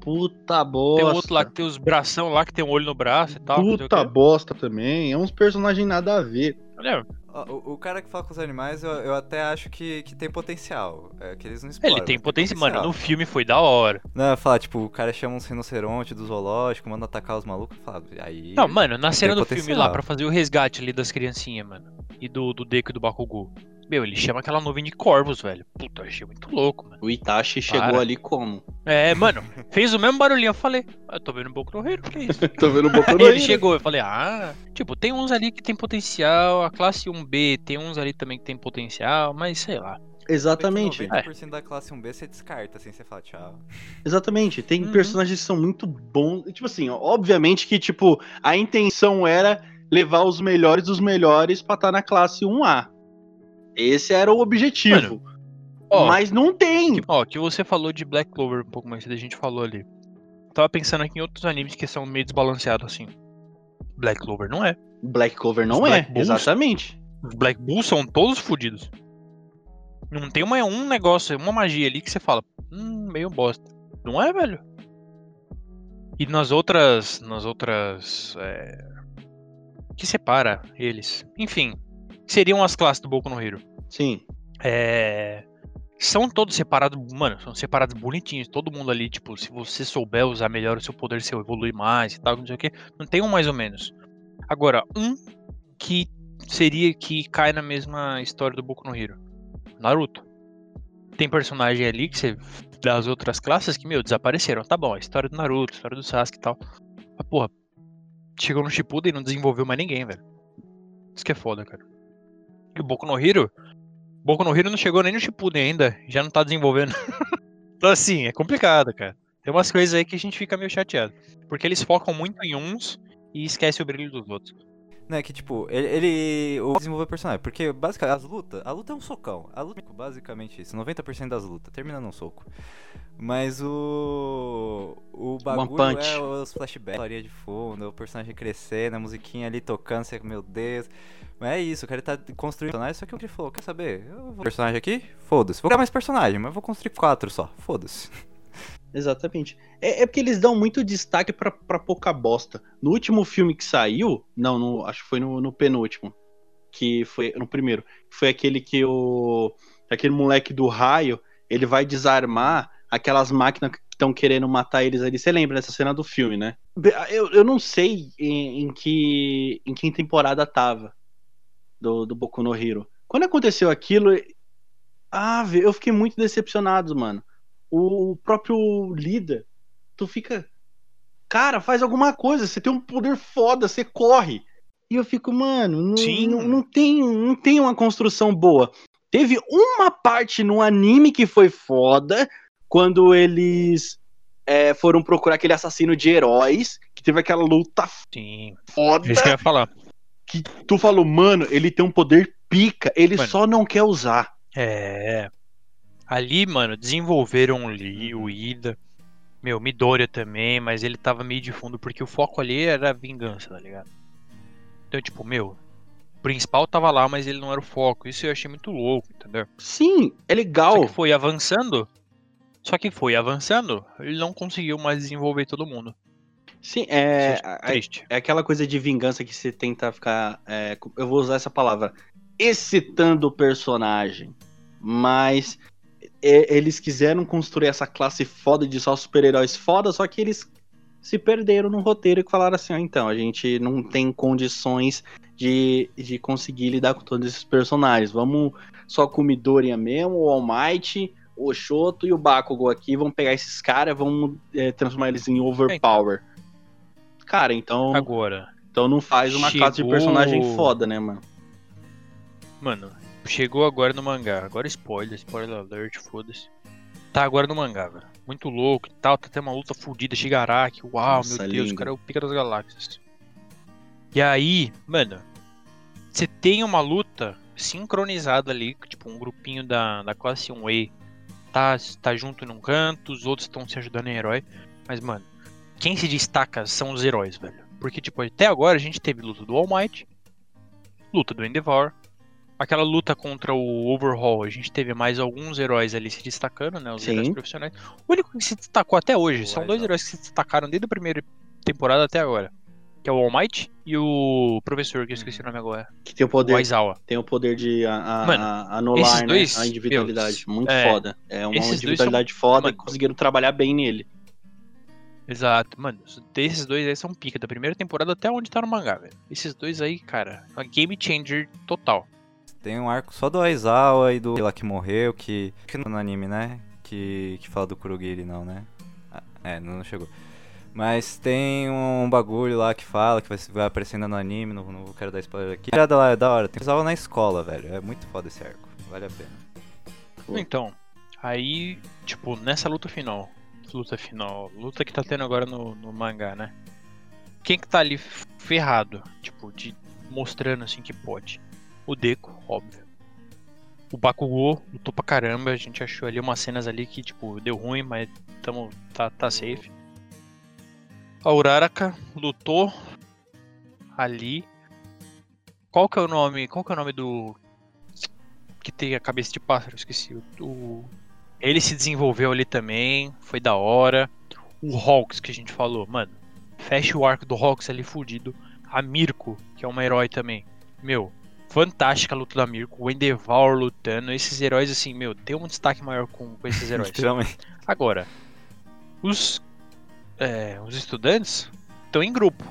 Puta bosta.
Tem o outro lá que tem os bração lá, que tem um olho no braço e tal.
Puta bosta também. É uns personagens nada a ver.
Olha,
Ó, O, o cara que fala com os animais, eu, eu até acho que, que tem potencial. É que eles não exploram.
ele tem
mas
potência. Mano, no filme foi da hora.
Não, falar, tipo, o cara chama uns rinoceronte do zoológico, manda atacar os malucos, fala, aí...
Não, mano, na cena do
potencial.
filme lá, pra fazer o resgate ali das criancinhas, mano. E do, do Deco e do Bakugou. Meu, ele chama aquela nuvem de corvos, velho. Puta, achei muito louco, mano.
O Itachi chegou
Para.
ali como?
É, mano, fez o mesmo barulhinho. Eu falei, ah, eu tô vendo um pouco no Hero, que é isso?
Tô vendo um pouco
Aí ele chegou, eu falei, ah, tipo, tem uns ali que tem potencial, a classe 1B tem uns ali também que tem potencial, mas sei lá.
Exatamente.
90% da classe 1B você descarta, assim, você fala tchau.
Exatamente. Tem
Uhum.
personagens que são muito bons. Tipo assim, obviamente que, tipo, a intenção era levar os melhores dos melhores pra estar na classe 1A. Esse era o objetivo.
Ó,
Mas não tem.
ó, que você falou de Black Clover um pouco mais cedo, a gente falou ali. Tava pensando aqui em outros animes que são meio desbalanceados assim. Black Clover não é.
Black Clover não é.
Bulls?
Exatamente.
Os Black Bulls são todos fodidos. Não tem uma, um negócio, uma magia ali que você fala, hum, meio bosta. Não é, velho? E nas outras. Nas outras. É... Que separa eles. Enfim. Seriam as classes do Boku no Hero.
Sim.
É. São todos separados, mano, são separados bonitinhos. Todo mundo ali, tipo, se você souber usar melhor o seu poder, se evoluir mais e tal, não sei o que. Não tem um mais ou menos. Agora, um que seria que cai na mesma história do Boku no Hero. Naruto. Tem personagem ali que você. Das outras classes que, meu, desapareceram. Tá bom, a história do Naruto, a história do Sasuke e tal. Mas, porra, chegou no Shippuden e não desenvolveu mais ninguém, velho. Isso que é foda, cara. E o Boku no Hero. Boku no Hero não chegou nem no Shippuden ainda, já não tá desenvolvendo. então assim, é complicado, cara. Tem umas coisas aí que a gente fica meio chateado. Porque eles focam muito em uns e esquecem o brilho dos outros.
Né, que tipo, ele, ele o desenvolver personagem, porque basicamente as lutas, a luta é um socão. A luta é basicamente isso, 90% das lutas, termina num soco. Mas o o bagulho é os flashbacks, a história de fundo, o personagem crescendo, a musiquinha ali tocando, você, meu Deus. Mas é isso, o cara tá construindo personagem, só que o que ele falou, quer saber? Eu vou personagem aqui? Foda-se. Vou criar mais personagem, mas vou construir quatro só. Foda-se.
Exatamente. É, é porque eles dão muito destaque pra, pra pouca bosta. No último filme que saiu, não, no- acho que foi no, no penúltimo. Que foi. No primeiro. Foi aquele que o. Aquele moleque do raio, ele vai desarmar aquelas máquinas que estão querendo matar eles ali. Você lembra dessa cena do filme, né? Eu, eu não sei em, em que. em que temporada tava. Do, do Boku no Hero. Quando aconteceu aquilo. Ah, eu fiquei muito decepcionado, mano o próprio líder, tu fica. Cara, faz alguma coisa, você tem um poder foda, você corre. E eu fico, mano, não,
Sim.
não, não tem, não tem uma construção boa. Teve uma parte no anime que foi foda, quando eles é, foram procurar aquele assassino de heróis, que teve aquela luta
Sim.
foda.
É Isso que eu ia falar.
que tu falou, mano, ele tem um poder pica, ele
Mano.
só não quer usar.
É. Ali, mano, desenvolveram o Lee, o Ida. Meu, Midoriya também, mas ele tava meio de fundo, porque o foco ali era a vingança, tá ligado? Então, tipo, meu, o principal tava lá, mas ele não era o foco. Isso eu achei muito louco, entendeu?
Sim, é
Só
legal.
que foi avançando. Só que foi avançando, ele não conseguiu mais desenvolver todo mundo.
Sim, é,
acho
é,
triste.
é aquela coisa de vingança que você tenta ficar. é, eu vou usar essa palavra. Excitando o personagem. Mas é, eles quiseram construir essa classe foda de só super-heróis foda, só que eles se perderam no roteiro e falaram assim: ó, então, a gente não tem condições de, de conseguir lidar com todos esses personagens. Vamos só com o Midoriya mesmo, o All Might, o Shoto e o Bakugo aqui. Vamos pegar esses caras, vamos é, transformar eles em overpower. Cara, então,
Agora,
então não faz uma classe de
chegou-
personagem foda, né, mano?
mano, chegou agora no mangá. Agora spoiler, spoiler alert, foda-se. Tá agora no mangá, velho. Muito louco e tal. Tá tendo uma luta fodida, Shigaraki. Uau,
Nossa,
meu Deus,
lindo.
o cara é o pica das galáxias. E aí, mano, você tem uma luta sincronizada ali, tipo, um grupinho da, da classe 1A tá, tá junto num canto, os outros estão se ajudando em herói. Mas, mano, quem se destaca são os heróis, velho. Porque, tipo, até agora a gente teve luta do All Might, luta do Endeavor, aquela luta contra o Overhaul, a gente teve mais alguns heróis ali se destacando, né? Os
Sim.
heróis profissionais. O único que se destacou até hoje,
O
são dois heróis que se destacaram desde a primeira temporada até agora. Que é o All Might e o professor, que eu esqueci o nome agora.
Que tem o
O
poder,
Aizawa.
tem o poder de a- a-
Mano,
a- anular
esses
né,
dois,
a individualidade.
meu,
Muito
é,
foda. É uma
esses
individualidade foda
mano,
e conseguiram trabalhar bem nele.
Exato, mano. Desses dois aí são pica, da primeira temporada até onde tá no mangá, velho. Esses dois aí, cara, é uma game changer total.
Tem um arco só do Aizawa e do lá que morreu, que. que no anime, né? Que, que fala do Kurogiri, não, né? Ah, é, não chegou. Mas tem um bagulho lá que fala, que vai, vai aparecendo no anime, não, não quero dar spoiler aqui. Tirada lá é da hora, tem Aizawa na escola, velho. É muito foda esse arco, vale a pena.
Então, aí, tipo, nessa luta final, luta final, luta que tá tendo agora no, no mangá, né? Quem que tá ali ferrado, tipo, de mostrando assim que pode? O Deco, óbvio. O Bakugou lutou pra caramba, a gente achou ali umas cenas ali que, tipo, deu ruim, mas tamo, tá, tá safe. A Uraraka lutou ali. Qual que é o nome? Qual que é o nome do que tem a cabeça de pássaro? Esqueci. O, ele se desenvolveu ali também, foi da hora. O Hawks que a gente falou, mano. Fecha o arco do Hawks ali fudido. A Mirko, que é uma herói também. Meu, fantástica a luta da Mirko. O Endeavor lutando. Esses heróis, assim, meu, tem um destaque maior com, com esses heróis.
Literalmente.
Agora, os, é, os estudantes estão em grupo,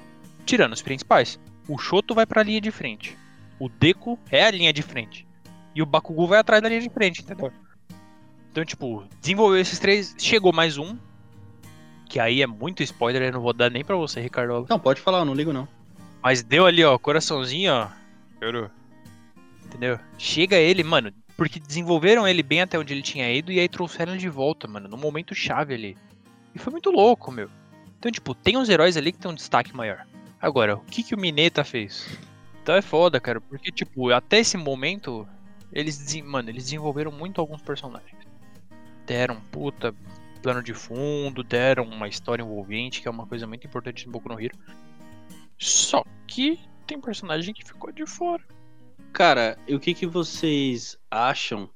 tirando os principais. O Shoto vai pra linha de frente. O Deco é a linha de frente. E o Bakugou vai atrás da linha de frente, entendeu? Então, tipo, desenvolveu esses três. Chegou mais um. Que aí é muito spoiler, eu não vou dar nem pra você, Ricardo.
Não, pode falar, eu não ligo não.
Mas deu ali, ó, coraçãozinho, ó. Chorou. Entendeu? Chega ele, mano, porque desenvolveram ele bem até onde ele tinha ido e aí trouxeram ele de volta, mano, no momento chave ali. E foi muito louco, meu. Então, tipo, tem uns heróis ali que tem um destaque maior. Agora, o que que o Mineta fez? Então é foda, cara, porque, tipo, até esse momento, eles, mano, eles desenvolveram muito alguns personagens. Deram puta plano de fundo, deram uma história envolvente, que é uma coisa muito importante no Boku no Hero. Só que tem personagem que ficou de fora.
Cara, e o que, que vocês acham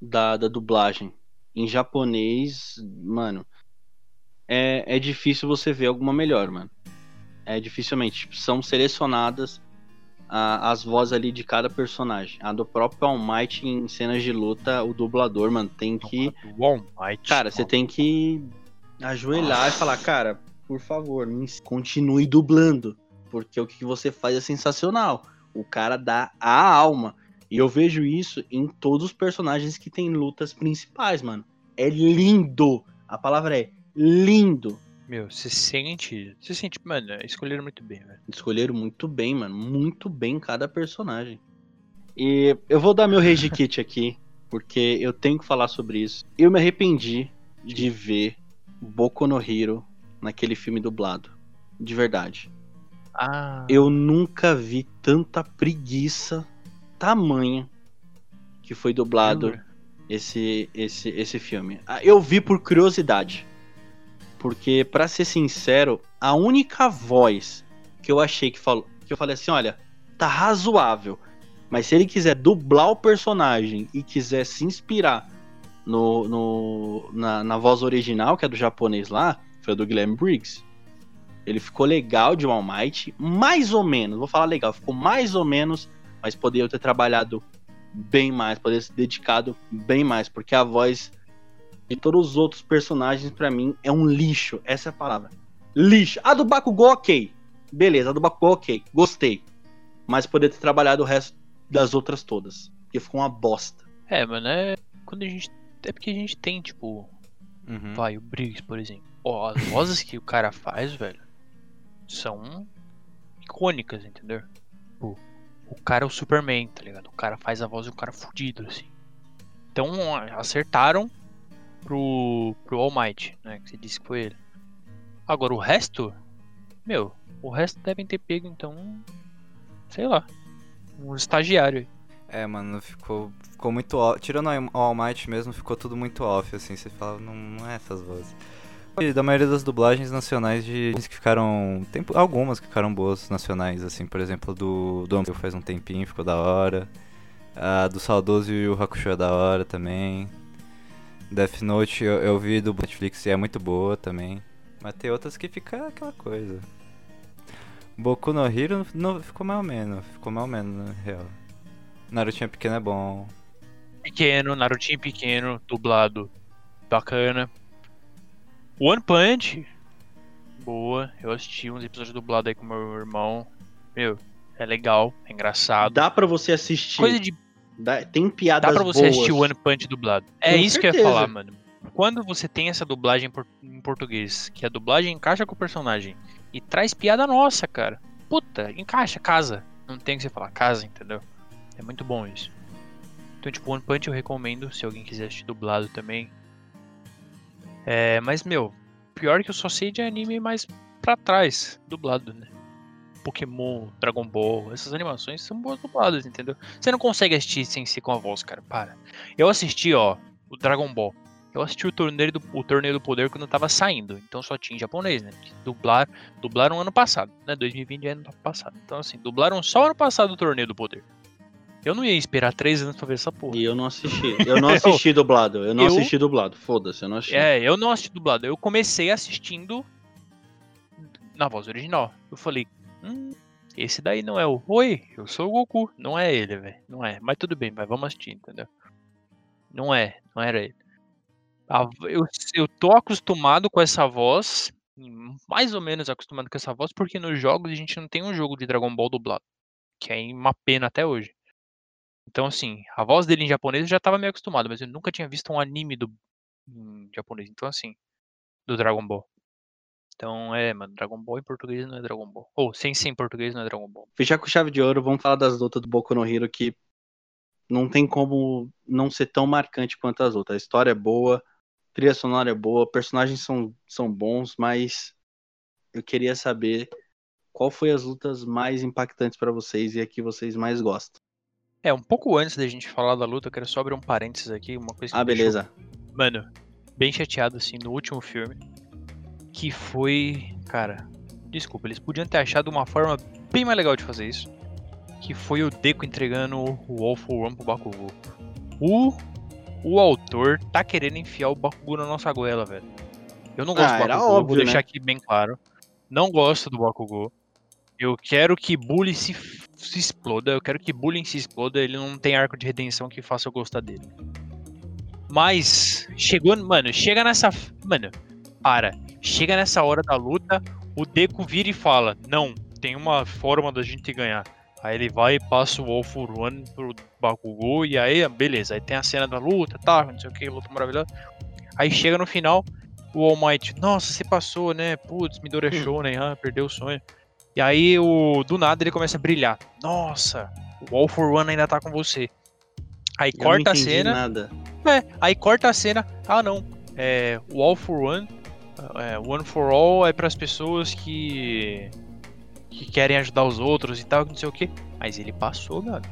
da, da dublagem? Em japonês, mano, é, é difícil você ver alguma melhor, mano. É dificilmente. Tipo, São selecionadas a- as vozes ali de cada personagem. A do próprio All Might em cenas de luta, o dublador, mano, tem que.
All Might.
Cara, você tem que ajoelhar e falar, cara, por favor, continue dublando. Porque o que você faz é sensacional. O cara dá a alma. E eu vejo isso em todos os personagens que tem lutas principais, mano. É lindo. A palavra é lindo.
Meu, você sente. Você sente, mano, escolheram muito bem, velho.
Escolheram muito bem, mano. Muito bem cada personagem. E eu vou dar meu rage kit aqui, porque eu tenho que falar sobre isso. Eu me arrependi de ver Boku no Hero naquele filme dublado. De verdade.
Ah.
Eu nunca vi tanta preguiça tamanha que foi dublado
lembra?
esse, esse, esse filme. Ah, Eu vi por curiosidade. Porque, pra ser sincero, a única voz que eu achei que falou. Que eu falei assim, olha, tá razoável. Mas se ele quiser dublar o personagem e quiser se inspirar no, no, na, na voz original, que é do japonês lá, foi a do Guilherme Briggs. Ele ficou legal de All Might, mais ou menos, vou falar legal, ficou mais ou menos, mas poderia ter trabalhado bem mais, poderia ter se dedicado bem mais, porque a voz de todos os outros personagens, pra mim, é um lixo. Essa é a palavra. Lixo. A do Bakugou, ok. Beleza, a do Bakugou, ok. Gostei. Mas poderia ter trabalhado o resto das outras todas. Porque ficou uma bosta.
É, mano, é. Quando a gente. É porque a gente tem, tipo.
Uhum.
Vai, o Briggs, por exemplo. Ó, as vozes que o cara faz, velho, são icônicas, entendeu? Tipo, o cara é o Superman, tá ligado? O cara faz a voz do cara fudido, assim. Então, acertaram pro, pro All Might, né? Que você disse que foi ele. Agora, o resto, meu, o resto devem ter pego, então, sei lá, um estagiário. aí.
É, mano, ficou, ficou muito off. Tirando o All Might mesmo, ficou tudo muito off, assim. Você fala, não, não é essas vozes. Da maioria das dublagens nacionais de que ficaram. Tem algumas que ficaram boas nacionais, assim, por exemplo, do, do Ampio faz um tempinho, ficou da hora. A do Saudoso e o Hakusho é da hora também. Death Note eu, eu vi do Netflix e é muito boa também. Mas tem outras que fica aquela coisa. Boku no Hero não, ficou mais ou menos, ficou mais ou menos, na real. Narutinho pequeno é bom.
Pequeno, Narutinho pequeno, dublado, bacana. One Punch, boa. Eu assisti uns episódios dublados aí com meu irmão. Meu, é legal, é engraçado.
Dá pra você assistir.
Coisa de
Dá- tem piadas
Dá pra você
boas.
assistir One Punch dublado. É
Com
isso que eu ia
certeza.
falar, mano. Quando você tem essa dublagem em português, que a dublagem encaixa com o personagem e traz piada nossa, cara. Puta, encaixa, casa. Não tem o que você falar, casa, entendeu? É muito bom isso. Então, tipo, One Punch eu recomendo, se alguém quiser assistir dublado também. É, mas, meu, pior que eu só sei de anime mais pra trás, dublado, né? Pokémon, Dragon Ball, essas animações são boas dubladas, entendeu? Você não consegue assistir sem ser com a voz, cara. Para. Eu assisti, ó, o Dragon Ball. Eu assisti o torneio do, o torneio do poder quando tava saindo. Então só tinha em japonês, né? Dublar, dublaram ano passado, né? 2020 é ano passado. Então, assim, dublaram só ano passado o torneio do poder. Eu não ia esperar três anos pra ver essa porra.
E eu não assisti. Eu não assisti dublado. Eu não
Eu-
assisti dublado. Foda-se, eu não assisti.
É, eu não assisti dublado. Eu comecei assistindo na voz original. Eu falei, hum, esse daí não é o. Oi, eu sou o Goku. Não é ele, velho. Não é. Mas tudo bem, mas vamos assistir, entendeu? Não é, não era ele. A eu, eu tô acostumado com essa voz, mais ou menos acostumado com essa voz, porque nos jogos a gente não tem um jogo de Dragon Ball dublado. Que é uma pena até hoje. Então, assim, a voz dele em japonês eu já tava meio acostumado, mas eu nunca tinha visto um anime do, em japonês. Então, assim, do Dragon Ball. Então, é, mano, Dragon Ball em português não é Dragon Ball. Ou, sem ser em português não é Dragon Ball.
Fechar com chave de ouro, vamos falar das lutas do Boku no Hero que não tem como não ser tão marcante quanto as outras. A história é boa, a trilha sonora é boa, personagens são, são bons, mas eu queria saber qual foi as lutas mais impactantes pra vocês e a que vocês mais gostam.
É, um pouco antes da gente falar da luta, eu quero só abrir um parênteses aqui, uma coisa que
Ah,
me deixou,
beleza.
mano, bem chateado, assim, no último filme, que foi, cara, desculpa, eles podiam ter achado uma forma bem mais legal de fazer isso, que foi o Deco entregando o All for One pro Bakugou. O, o autor tá querendo enfiar o Bakugou na nossa goela, velho. Eu não gosto
Ah,
do Bakugou,
óbvio,
vou deixar
né?
aqui bem claro. Não gosto do Bakugou. Eu quero que Bully se, se exploda. Eu quero que Bullying se exploda. Ele não tem arco de redenção que faça eu gostar dele. Mas, chegou. Mano, chega nessa. Mano, para. Chega nessa hora da luta. O Deku vira e fala: Não, tem uma forma da gente ganhar. Aí ele vai e passa o All for One pro Bakugou. E aí, beleza. Aí tem a cena da luta, tá? Não sei o que, luta maravilhosa. Aí chega no final. o All Might, nossa, você passou, né? Putz, Midori Shonen, ah, perdeu o sonho. E aí, o, do nada, ele começa a brilhar. Nossa, o All for One ainda tá com você. Aí
Eu
corta a cena.
Nada.
É, aí corta a cena. Ah, não. É, o All for One. é, One for All é pras pessoas que. que querem ajudar os outros e tal, não sei o que. Mas ele passou, amigo.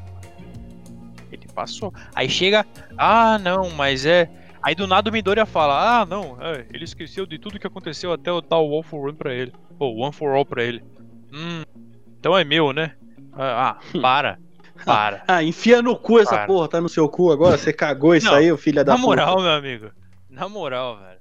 Ele passou. Aí chega. Ah, não, mas é. Aí do nada o Midoriya fala: Ah, não, é, ele esqueceu de tudo que aconteceu até eu dar o All for One pra ele. Ou One for All pra ele. Hum, então é meu, né? Ah, ah, para. Para.
Ah, enfia no cu essa
Para.
porra, tá no seu cu agora? Você cagou isso
Não,
aí, filha da
Na
puta.
moral, meu amigo. Na moral, velho.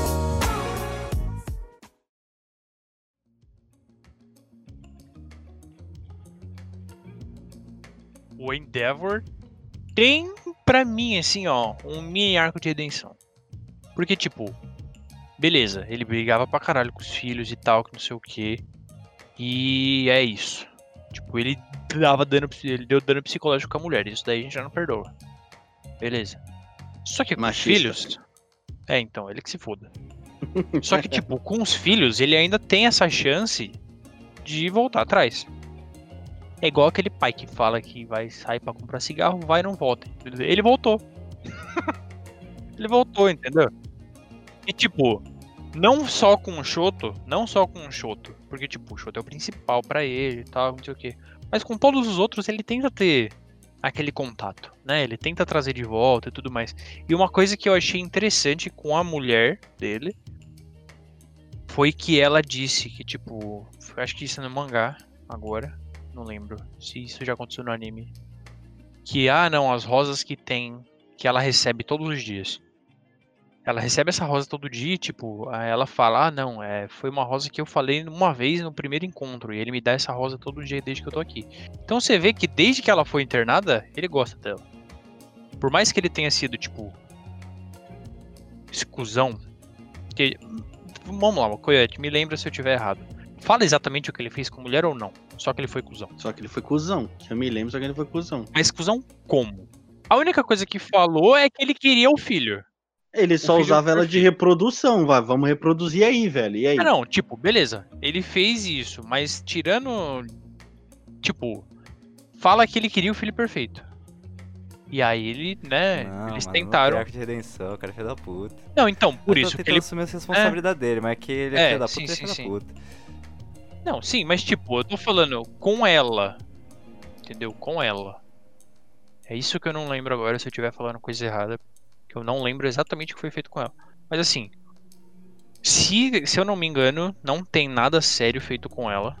O Endeavor tem, pra mim, assim, ó, um mini arco de redenção. Porque, tipo, beleza, ele brigava pra caralho com os filhos e tal, que não sei o que. E é isso. Tipo, ele dava dano, ele deu dano psicológico com a mulher. Isso daí a gente já não perdoa. Beleza. Só que com os
Machista.
filhos. É, então, ele que se foda. Só que, tipo, com os filhos, ele ainda tem essa chance de voltar atrás. É igual aquele pai que fala que vai sair pra comprar cigarro, vai e não volta. Ele voltou. ele voltou, entendeu? E tipo, não só com o Shoto, não só com o Shoto, porque tipo, o Shoto é o principal pra ele e tal, não sei o que. Mas com todos os outros ele tenta ter aquele contato, né? Ele tenta trazer de volta e tudo mais. E uma coisa que eu achei interessante com a mulher dele foi que ela disse que tipo, acho que isso é no mangá agora, não lembro se isso já aconteceu no anime. Que, ah, não, as rosas que tem, que ela recebe todos os dias. Ela recebe essa rosa todo dia, tipo, ela fala, ah, não, é, foi uma rosa que eu falei uma vez no primeiro encontro, e ele me dá essa rosa todo dia desde que eu tô aqui. Então você vê que desde que ela foi internada, ele gosta dela. Por mais que ele tenha sido, tipo, cuzão, que, vamos lá, Coyote, me lembra se eu tiver errado. Fala exatamente o que ele fez com a mulher ou não. Só que ele foi cuzão.
Só que ele foi cuzão. Eu me lembro, só que ele foi cuzão.
Mas cuzão como? A única coisa que falou é que ele queria o filho.
Ele só
filho
usava ela de reprodução, vai. Vamos reproduzir aí, velho. E aí?
Ah, não, tipo, beleza. Ele fez isso, mas tirando. Tipo, fala que ele queria o filho perfeito. E aí ele, né?
Não,
eles
mano,
tentaram.
Não de redenção, o cara é filho da puta.
Não, então, por
Eu
isso ele.
assumir as responsabilidades dele, mas que ele é,
É,
filho da puta,
sim,
é filho
sim.
da puta.
Não, sim, mas tipo, eu tô falando com ela. Entendeu? Com ela. É isso que eu não lembro agora se eu estiver falando coisa errada. Que eu não lembro exatamente o que foi feito com ela. Mas assim. Se, se eu não me engano, não tem nada sério feito com ela.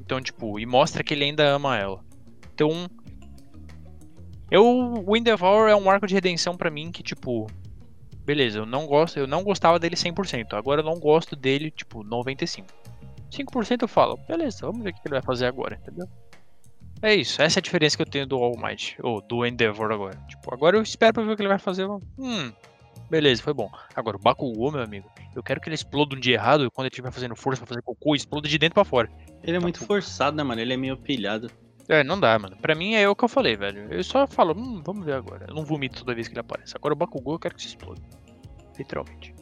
Então, tipo, e mostra que ele ainda ama ela. Então. Eu, o Endeavor é um arco de redenção pra mim que, tipo. Beleza, eu não gosto, eu não gostava dele 100%. Agora eu não gosto dele, tipo, 95%. 5% eu falo, beleza, vamos ver o que ele vai fazer agora, entendeu? É isso, essa é a diferença que eu tenho do All Might, ou do Endeavor agora. Tipo, agora eu espero pra ver o que ele vai fazer. Hum, beleza, foi bom. Agora, o Bakugou, meu amigo, eu quero que ele exploda um dia errado e quando ele estiver fazendo força pra fazer cocô, exploda de dentro pra fora.
Ele é muito forçado, né, mano? Ele é meio pilhado.
É, não dá, mano. Pra mim é o que eu falei, velho. Eu só falo, hum, vamos ver agora. Eu não vomito toda vez que ele aparece. Agora o Bakugou eu quero que se exploda. Literalmente.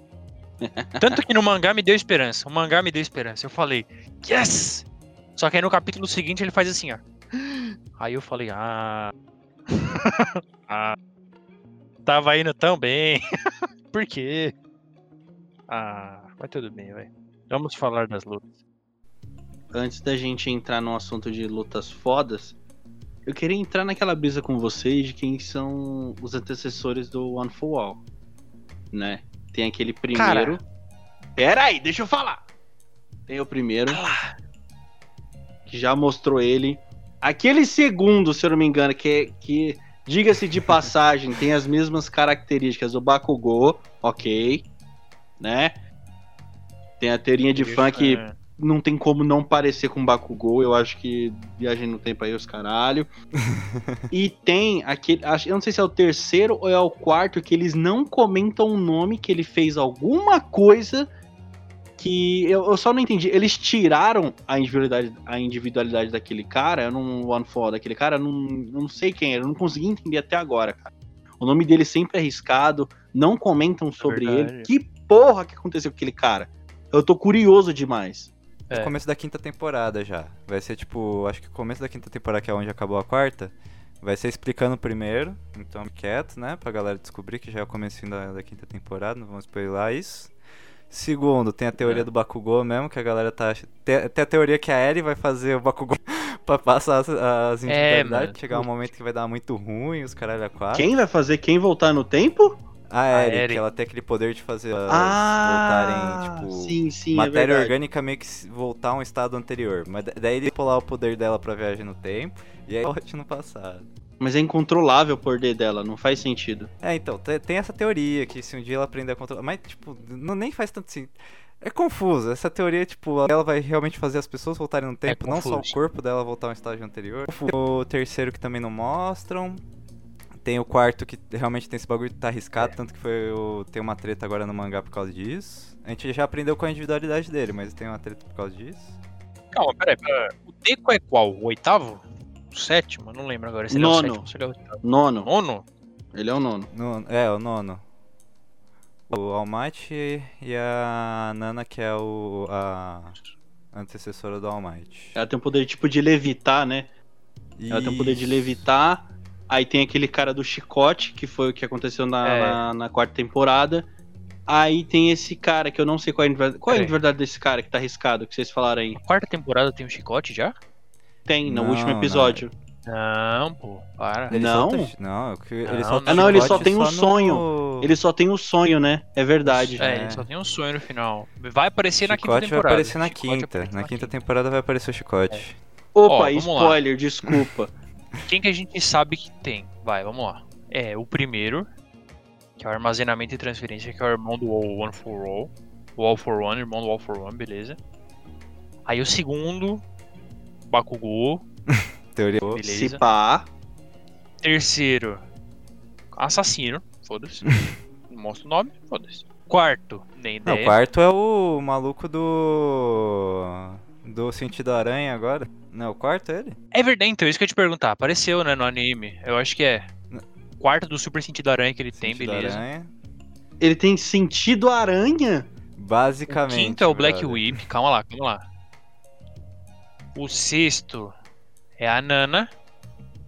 Tanto que no mangá me deu esperança. O mangá me deu esperança. Eu falei, yes! Só que aí no capítulo seguinte ele faz assim, ó. Aí eu falei, ah. ah. Tava indo tão bem. Por quê? Ah, mas tudo bem, vai. Vamos falar das lutas.
Antes da gente entrar no assunto de lutas fodas, eu queria entrar naquela brisa com vocês de quem são os antecessores do One for All. Né? Tem aquele primeiro. Pera aí, deixa eu falar. Tem o primeiro,
Ah,
que já mostrou ele. Aquele segundo, se eu não me engano, que, que Diga-se de passagem, tem as mesmas características do Bakugou, ok, né? Tem a teoria de fã que
É.
não tem como não parecer com Bakugou, eu acho que viagem no tempo aí os caralho. e tem aquele, acho- eu não sei se é o terceiro ou é o quarto que eles não comentam o nome que ele fez alguma coisa que eu, eu só não entendi. Eles tiraram a individualidade, a individualidade daquele cara, eu não One for daquele cara, eu não, eu não sei quem era, eu não consegui entender até agora, cara. O nome dele sempre é arriscado, não comentam sobre ele.
verdade.
Que porra que aconteceu com aquele cara? Eu tô curioso demais.
É.
Começo da quinta temporada já. Vai ser tipo, acho que o começo da quinta temporada, que é onde acabou a quarta, vai ser explicando primeiro, então quieto, né? Pra galera descobrir que já é o comecinho da, da quinta temporada, não vamos spoiler isso. Segundo, tem a teoria
É.
do Bakugou mesmo, que a galera tá. Tem, tem a teoria que a Eri vai fazer o Bakugou pra passar as, as individualidades.
mano.
chegar um momento que vai dar muito ruim, os caralho a quatro.
Quem vai fazer quem voltar no tempo?
A
A
Eri,
Eri.
que ela tem aquele poder de fazer elas
ah,
voltarem, tipo.
sim, sim, é
matéria
verdade.
orgânica meio que voltar a um estado anterior. Mas da- daí ele pular o poder dela pra viagem no tempo e aí volte no passado.
Mas é incontrolável o poder dela, não faz sentido.
É, então, te- tem essa teoria que se um dia ela aprender a controlar. Mas, tipo, não, nem faz tanto assim. É confuso. Essa teoria, tipo, ela vai realmente fazer as pessoas voltarem no tempo, não só o corpo dela voltar a um estágio anterior. O terceiro que também não mostram. Tem o quarto que realmente tem esse bagulho que tá arriscado, tanto que foi o... tem uma treta agora no mangá por causa disso. A gente já aprendeu com a individualidade dele, mas tem uma treta por causa disso.
Calma, peraí, peraí. O Deco é qual? O oitavo? O sétimo? Não lembro agora. Se ele é o
Nono.
sétimo, se ele é o oitavo.
Nono.
Nono?
Ele é o nono.
No- é, o nono. O All Might e a Nana, que é o, a antecessora do All Might.
Ela tem o poder tipo de levitar, né? Ela tem o poder de
Isso.
levitar. Aí tem aquele cara do chicote, que foi o que aconteceu na,
É.
na, na quarta temporada. Aí tem esse cara que eu não sei qual é a. Qual é a individualidade desse cara que tá arriscado, que vocês falaram aí?
A quarta temporada tem um chicote já?
Tem, no
Não,
último
não.
episódio.
Não, pô, para.
Ele
Não?
Só tá- não, que ele
Não,
só
não.
Ah, não, ele só tem um
no-
sonho. Ele só tem o sonho, né? É verdade.
É,
É.
ele só tem um sonho no final. Vai aparecer na quinta
Chicote vai
temporada.
aparecer na
Chicote
quinta.
aparece
Na quinta temporada vai aparecer o chicote.
Opa,
Ó, vamos lá.
spoiler, desculpa.
Quem que a gente sabe que tem? Vai, vamos lá. É o primeiro, que é o armazenamento e transferência, que é o irmão do All One for All. O All for One, irmão do All for One, beleza. Aí o segundo, Bakugou,
Teoria.
beleza.
Se pá.
Terceiro, assassino, foda-se. Não mostra o nome, foda-se. Quarto, nem
Não,
ideia.
o quarto é o maluco do. Do sentido aranha agora. Não, o quarto é ele?
É verdade, então, isso que eu ia te perguntar. Apareceu, né, no anime. Eu acho que é. Quarto do super sentido aranha que ele tem,
Sentido
beleza.
aranha.
Ele tem sentido aranha?
O
Basicamente.
quinto é o Black
brother.
Whip. Calma lá, calma lá. O sexto é a Nana.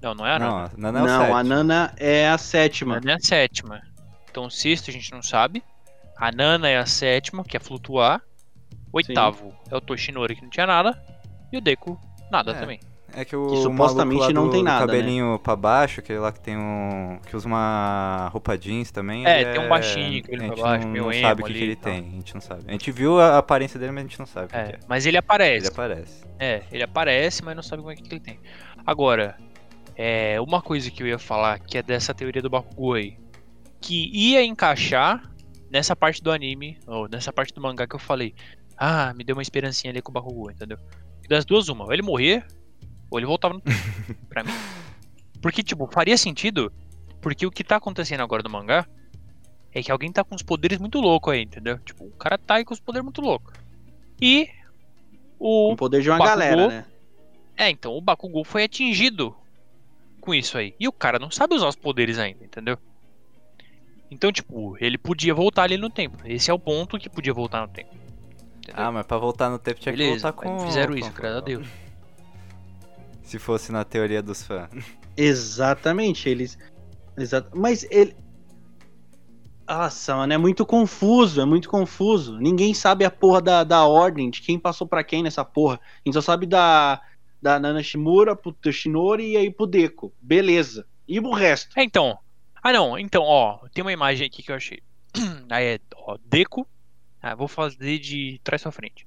Não, não é a
Não,
Nana.
a Nana é o
não, a. Nana é a
A
sétima.
Nana é a sétima. Então o sexto a gente não sabe. A Nana é a sétima, que é flutuar. Oitavo é o Toshinori, que não tinha nada. E o Deku, nada
É.
também.
É que o
Que supostamente não
do,
tem nada, né?
cabelinho pra baixo, aquele lá que tem um. que usa uma roupa jeans também.
É,
ele
tem um baixinho, cabelo
a
pra
gente
baixo,
não,
meio
não
emo
sabe o que, que ele tem, a gente não sabe. A gente viu a aparência dele, mas a gente não sabe o que,
É,
que é.
mas ele aparece.
Ele aparece.
É, ele aparece, mas não sabe como é que ele tem. Agora, é, uma coisa que eu ia falar, que é dessa teoria do Bakugou aí, que ia encaixar nessa parte do anime, ou nessa parte do mangá que eu falei. Ah, me deu uma esperancinha ali com o Bakugou, entendeu? E das duas, uma, ou ele morrer, ou ele voltava no tempo, pra mim. Porque, tipo, faria sentido, porque o que tá acontecendo agora no mangá é que alguém tá com os poderes muito loucos aí, entendeu? Tipo, o cara tá aí com os poderes muito loucos. E o
O poder de uma
Bakugou.
galera, né?
é, então o Bakugou foi atingido com isso aí. E o cara não sabe usar os poderes ainda, entendeu? Então, tipo, ele podia voltar ali no tempo. Esse é o ponto que podia voltar no tempo. Entendeu?
Ah, mas pra voltar no tempo tinha que
Beleza,
voltar
mas
com.
fizeram
com-
isso, graças a Deus.
Se fosse na teoria dos fãs.
Exatamente, eles. Exato. Mas ele. Nossa, mano, é muito confuso, é muito confuso. Ninguém sabe a porra da, da ordem, de quem passou pra quem nessa porra. A gente só sabe da, da Nana Shimura pro Toshinori e aí pro Deco. Beleza. E o resto?
É, então. Ah, não. Então, ó, tem uma imagem aqui que eu achei. Aí é, ó, Deco. Ah, vou fazer de trás pra frente.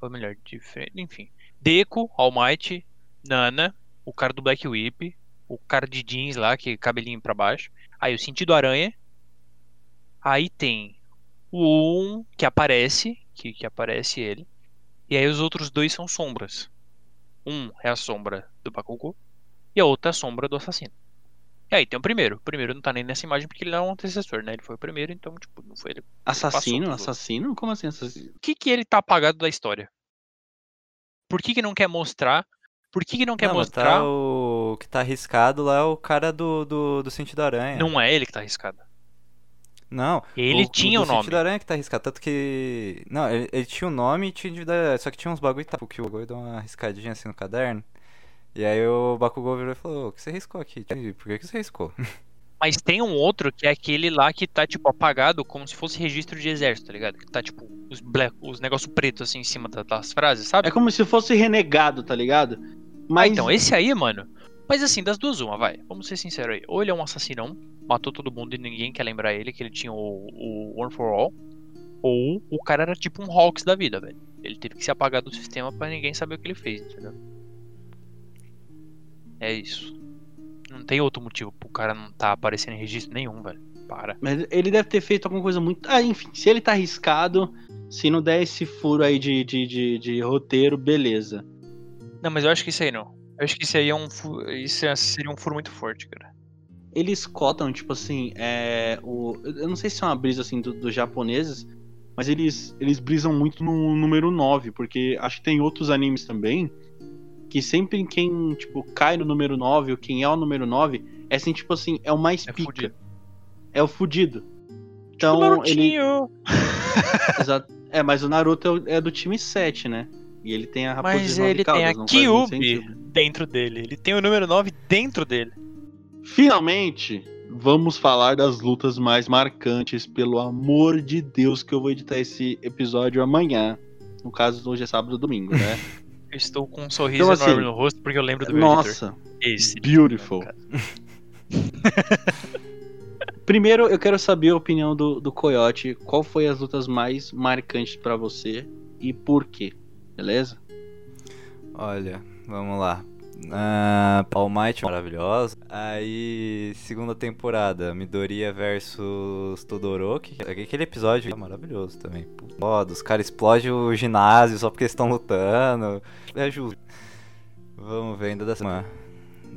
Ou melhor, de frente, enfim. Deco, All Might, Nana, o cara do Black Whip, o cara de jeans lá, que cabelinho pra baixo. Aí o sentido aranha. Aí tem o um que aparece, que, que aparece ele. E aí os outros dois são sombras. Um é a sombra do Bakugou e a outra é a sombra do assassino. E aí tem o primeiro. O primeiro não tá nem nessa imagem porque ele não é um antecessor, né? Ele foi o primeiro, então, tipo, não foi ele.
Assassino?
Por-
Assassino? Como assim assassino?
Por que, que ele tá apagado da história? Por que, que não quer mostrar? Por que, que não quer
Não, mas
mostrar?
tá o que tá arriscado lá é o cara do, do, do sentido aranha.
Não é ele que tá arriscado.
Não,
Ele
o,
tinha o
do
nome.
sentido aranha que tá arriscado, tanto que... Não, ele, ele tinha o nome e tinha individualidade, só que tinha uns bagulho tá, que o bagulho deu uma riscadinha assim no caderno. E aí o Bakugou virou e falou, o que você riscou aqui? Por que, que você riscou?
Mas tem um outro que é aquele lá que tá, tipo, apagado como se fosse registro de exército, tá ligado? Que tá, tipo, os, black, os negócios pretos assim em cima da- das frases, sabe?
É como se fosse renegado, tá ligado? Mas
Ah, então, esse aí, mano. Mas assim, das duas, uma, vai. Vamos ser sinceros aí. Ou ele é um assassinão, matou todo mundo e ninguém quer lembrar ele, que ele tinha o, o One for All. Ou o cara era tipo um Hawks da vida, velho. Ele teve que se apagar do sistema pra ninguém saber o que ele fez, entendeu? É isso. Não tem outro motivo pro cara não tá aparecendo em registro nenhum, velho. Para.
Mas ele deve ter feito alguma coisa muito. Ah, enfim, se ele tá arriscado, se não der esse furo aí de, de, de, de roteiro, beleza.
Não, mas eu acho que isso aí não. Eu acho que isso aí é um. fu- Isso é- seria um furo muito forte, cara.
Eles cotam, tipo assim, é. O, eu não sei se é uma brisa assim do- dos japoneses, mas eles, eles brisam muito no número 9, porque acho que tem outros animes também. Que sempre quem, tipo, cai no número 9, ou quem é o número 9, é assim, tipo assim, é o mais
É
pica.
fudido.
É o fudido.
Tipo
Então, ele.
Narutinho.
Exato. É, mas o Naruto é é do time 7, né? E ele tem a raposa
Mas ele tem a Kyuubi dentro dele. Ele tem o número 9 dentro dele.
Finalmente, vamos falar das lutas mais marcantes, pelo amor de Deus, que eu vou editar esse episódio amanhã. No caso, hoje é sábado e domingo, né?
Eu estou com um sorriso
Então, assim,
enorme no rosto porque eu lembro do meu editor.
Nossa,
Esse.
beautiful. Primeiro, eu quero saber a opinião do, do Coyote. Qual foi as lutas mais marcantes pra você e por quê? Beleza?
Olha, vamos lá. Ah, All Might maravilhosa. Aí, segunda temporada, Midoriya versus Todoroki. Aquele episódio é maravilhoso também. Foda, os caras explodem o ginásio só porque estão lutando. É justo. Vamos ver ainda dessa semana.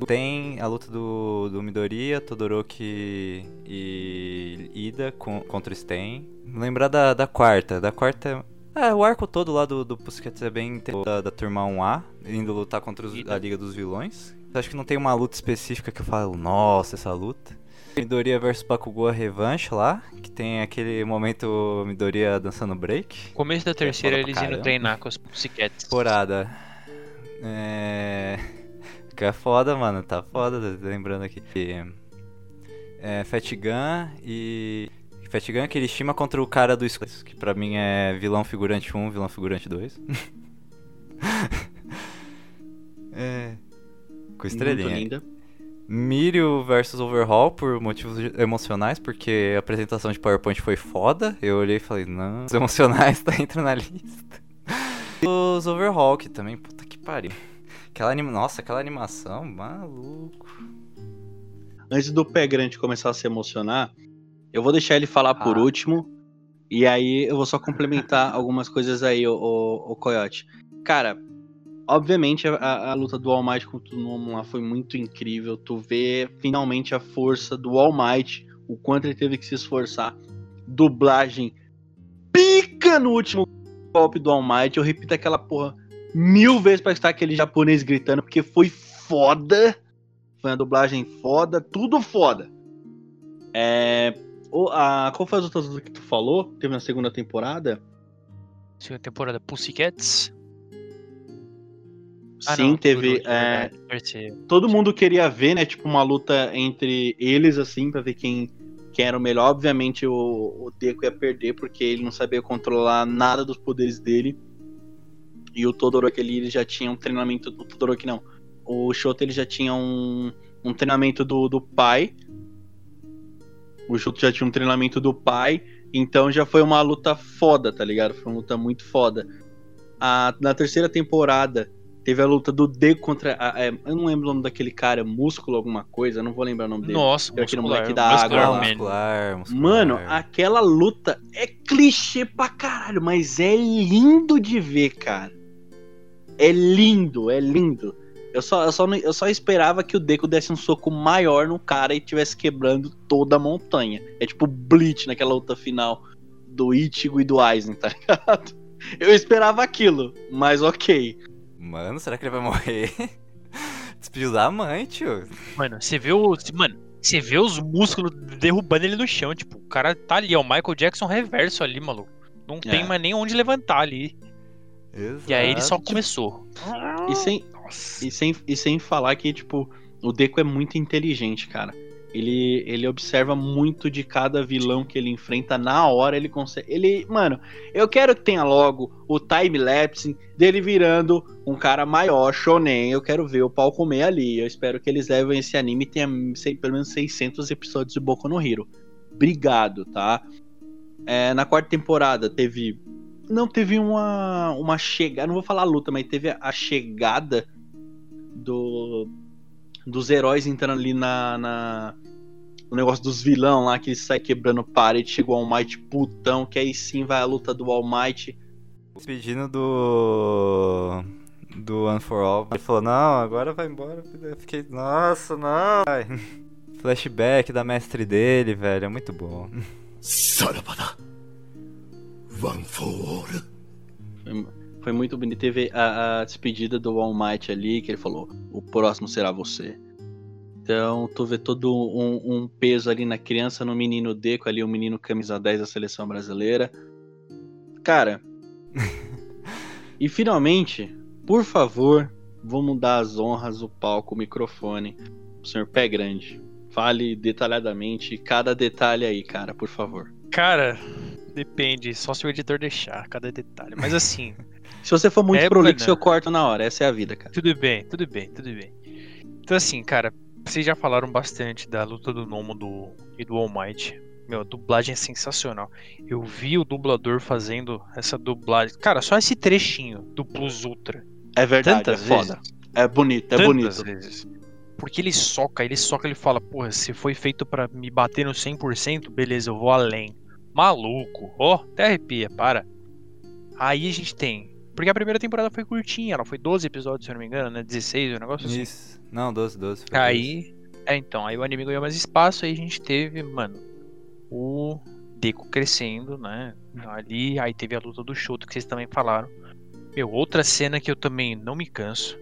Tem a luta do, do Midoriya, Todoroki e Ida com, contra o Sten. Lembrar da, da quarta. Da quarta é, o arco todo lá do, do Pussycats é bem da, da turma 1A, indo lutar contra os- a Liga dos Vilões. Acho que não tem uma luta específica que eu falo, nossa, essa luta. Midoriya vs Bakugou a revanche lá, que tem aquele momento Midoriya dançando break.
Começo da terceira, eles indo treinar com os Pussycats.
Temporada. É. Que é foda, mano. Tá foda, lembrando aqui. É. Fat Gun e. Fat Gun é Kirishima contra o cara do Square, que pra mim é vilão figurante 1, vilão figurante 2. é. Com
Muito
estrelinha.
linda.
Mirio versus Overhaul por motivos emocionais, porque a apresentação de PowerPoint foi foda. Eu olhei e falei, não, os emocionais tá entrando na lista. Os Overhaul, que também, puta que pariu. Aquela anima... Nossa, aquela animação, maluco.
Antes do pé grande começar a se emocionar, eu vou deixar ele falar por
Ah.
último. E aí eu vou só complementar algumas coisas aí, o, o, Coyote. Cara, obviamente a, a- luta do All Might com o Tunomo lá foi muito incrível. Tu vê finalmente a força do All Might, o quanto ele teve que se esforçar. Dublagem pica no último golpe do All Might. Eu repito aquela porra mil vezes pra estar aquele japonês gritando, porque foi foda. Foi uma dublagem foda, tudo foda. É. o- a, qual foi as outras lutas que tu falou? Teve na segunda temporada?
Segunda temporada Pussycats. Ah,
Sim,
não,
teve.
Todoroki,
é,
terceira.
todo mundo queria ver, né? Tipo, uma luta entre eles, assim, pra ver quem, quem era o melhor. Obviamente o, o Deku ia perder, porque ele não sabia controlar nada dos poderes dele. E o Todoroki ali, ele já tinha um treinamento. O Todoroki não. O Shoto ele já tinha um, um treinamento do, do pai. O Shoto já tinha um treinamento do pai. Então já foi uma luta foda, tá ligado? Foi uma luta muito foda. A, na terceira temporada Teve a luta do Deco contra. a- é, eu não lembro o nome daquele cara, músculo alguma coisa, não vou lembrar o nome dele.
Nossa,
Era aquele moleque da
muscular
água
muscular, muscular.
Mano, aquela luta é clichê pra caralho, mas é lindo de ver, cara. É lindo, é lindo. Eu só, eu, só, eu só esperava que o Deco desse um soco maior no cara e tivesse quebrando toda a montanha. É tipo Bleach naquela luta final do Ichigo e do Aizen, tá ligado? Eu esperava aquilo, mas ok.
Mano, será que ele vai morrer? Despediu da mãe, tio.
Mano, você vê o. Mano, você vê os músculos derrubando ele no chão. Tipo, o cara tá ali, é o Michael Jackson reverso ali, maluco. Não tem
É.
mais nem onde levantar ali.
Exato.
E aí ele só começou.
E sem, E sem, e sem falar que, tipo, o Deco é muito inteligente, cara. Ele, ele observa muito de cada vilão que ele enfrenta na hora, ele consegue. Ele, mano, eu quero que tenha logo o time-lapse dele virando um cara maior, shonen. Eu quero ver o pau comer ali. Eu espero que eles levem esse anime e tenha sei, pelo menos 600 episódios de Boku no Hero. Obrigado, tá? É, na quarta temporada teve. Não teve uma, uma chegada. Não vou falar luta, mas teve a chegada do dos heróis entrando ali na, na o negócio dos vilão lá que ele sai quebrando parede, chegou o All Might putão, que aí sim vai a luta do All Might.
pedindo do do One for All, ele falou: "Não, agora vai embora". Eu fiquei: "Nossa, não". Flashback da mestre dele, velho, é muito bom.
Sarabada. One for All.
Foi, muito bonito. Teve a, a despedida do All Might ali, que ele falou: o próximo será você. Então, tu vê todo um, um peso ali na criança, no menino Deco, ali, o menino camisa 10 da seleção brasileira. Cara. e finalmente, por favor, vamos dar as honras, o palco, o microfone pro senhor Pé Grande. Fale detalhadamente cada detalhe aí, cara, por favor.
Cara, depende, só se o editor deixar cada detalhe. Mas assim,
Se você for muito
É,
prolixo, eu corto na hora. Essa é a vida, cara.
tudo bem, tudo bem, tudo bem. Então assim, cara, vocês já falaram bastante da luta do Nomo do, e do All Might. Meu, a dublagem é sensacional. Eu vi o dublador fazendo essa dublagem. Cara, só esse trechinho do Plus Ultra.
É verdade,
Tantas
é foda.
vezes.
É bonito, é
tantas
bonito.
vezes. Porque ele soca, ele soca, ele fala, porra, se foi feito pra me bater no 100%, beleza, eu vou além. Maluco, ó, até arrepia, para. Aí a gente tem, porque a primeira temporada foi curtinha, ela foi 12 episódios, se eu não me engano, né, 16, um negócio assim.
Isso. Não, 12, 12. foi
Aí, é então, aí o anime ganhou mais espaço, aí a gente teve, mano, o Deco crescendo, né, ali, aí teve a luta do Shoto, que vocês também falaram. Meu, outra cena que eu também não me canso,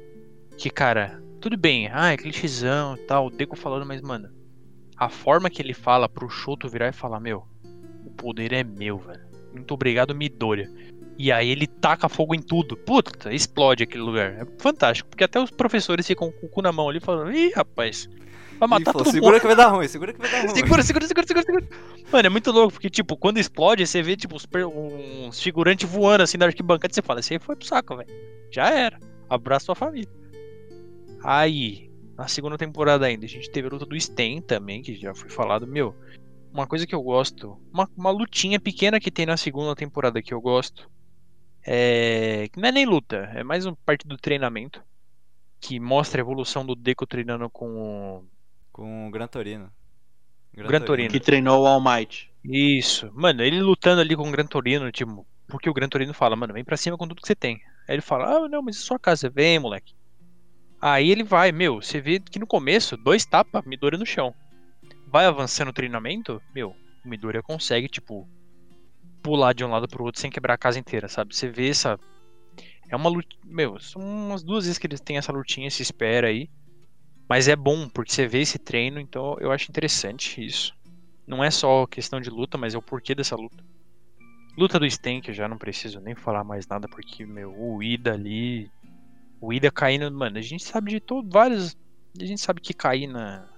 que, cara, tudo bem, ah, é clichêzão e tal, o Deco falando, mas, mano, a forma que ele fala pro Shoto virar e falar, meu, o poder é meu, velho. Muito obrigado, Midoriya. E aí ele taca fogo em tudo. Puta, explode aquele lugar. É fantástico, porque até os professores ficam com o cu na mão ali falando, ih, rapaz, vai matar
falou,
todo
segura
mundo.
que vai dar ruim, segura que vai dar ruim.
Segura, segura, segura, segura, segura. Mano, é muito louco, porque, tipo, quando explode, você vê, tipo, uns, uns figurantes voando assim na arquibancada e você fala, esse aí foi pro saco, velho. Já era. Abraço sua família. Aí, na segunda temporada ainda, a gente teve a luta do Sten também, que já foi falado. Meu, uma coisa que eu gosto, uma, uma lutinha pequena que tem na segunda temporada que eu gosto, é. que não é nem luta, é mais uma parte do treinamento. Que mostra a evolução do Deco treinando com o
Com o Gran Torino.
Gran Torino.
Que treinou o All Might.
Isso. Mano, ele lutando ali com o Gran Torino, tipo, porque o Gran Torino fala, mano, vem pra cima com tudo que você tem. Aí ele fala, ah, não, mas é sua casa, vem, moleque. Aí ele vai, meu, você vê que no começo, dois tapas, Midoriya no chão. Vai avançando o treinamento, meu, o Midoriya consegue, tipo, pular de um lado pro outro sem quebrar a casa inteira, sabe? Você vê essa. É uma luta. Meu, são umas duas vezes que eles têm essa lutinha, se espera aí. Mas é bom, porque você vê esse treino, então eu acho interessante isso. Não é só questão de luta, mas é o porquê dessa luta. Luta do que eu já não preciso nem falar mais nada, porque, meu, o Ida ali. O Ida caindo. Mano, a gente sabe de todo, vários. A gente sabe que cair na.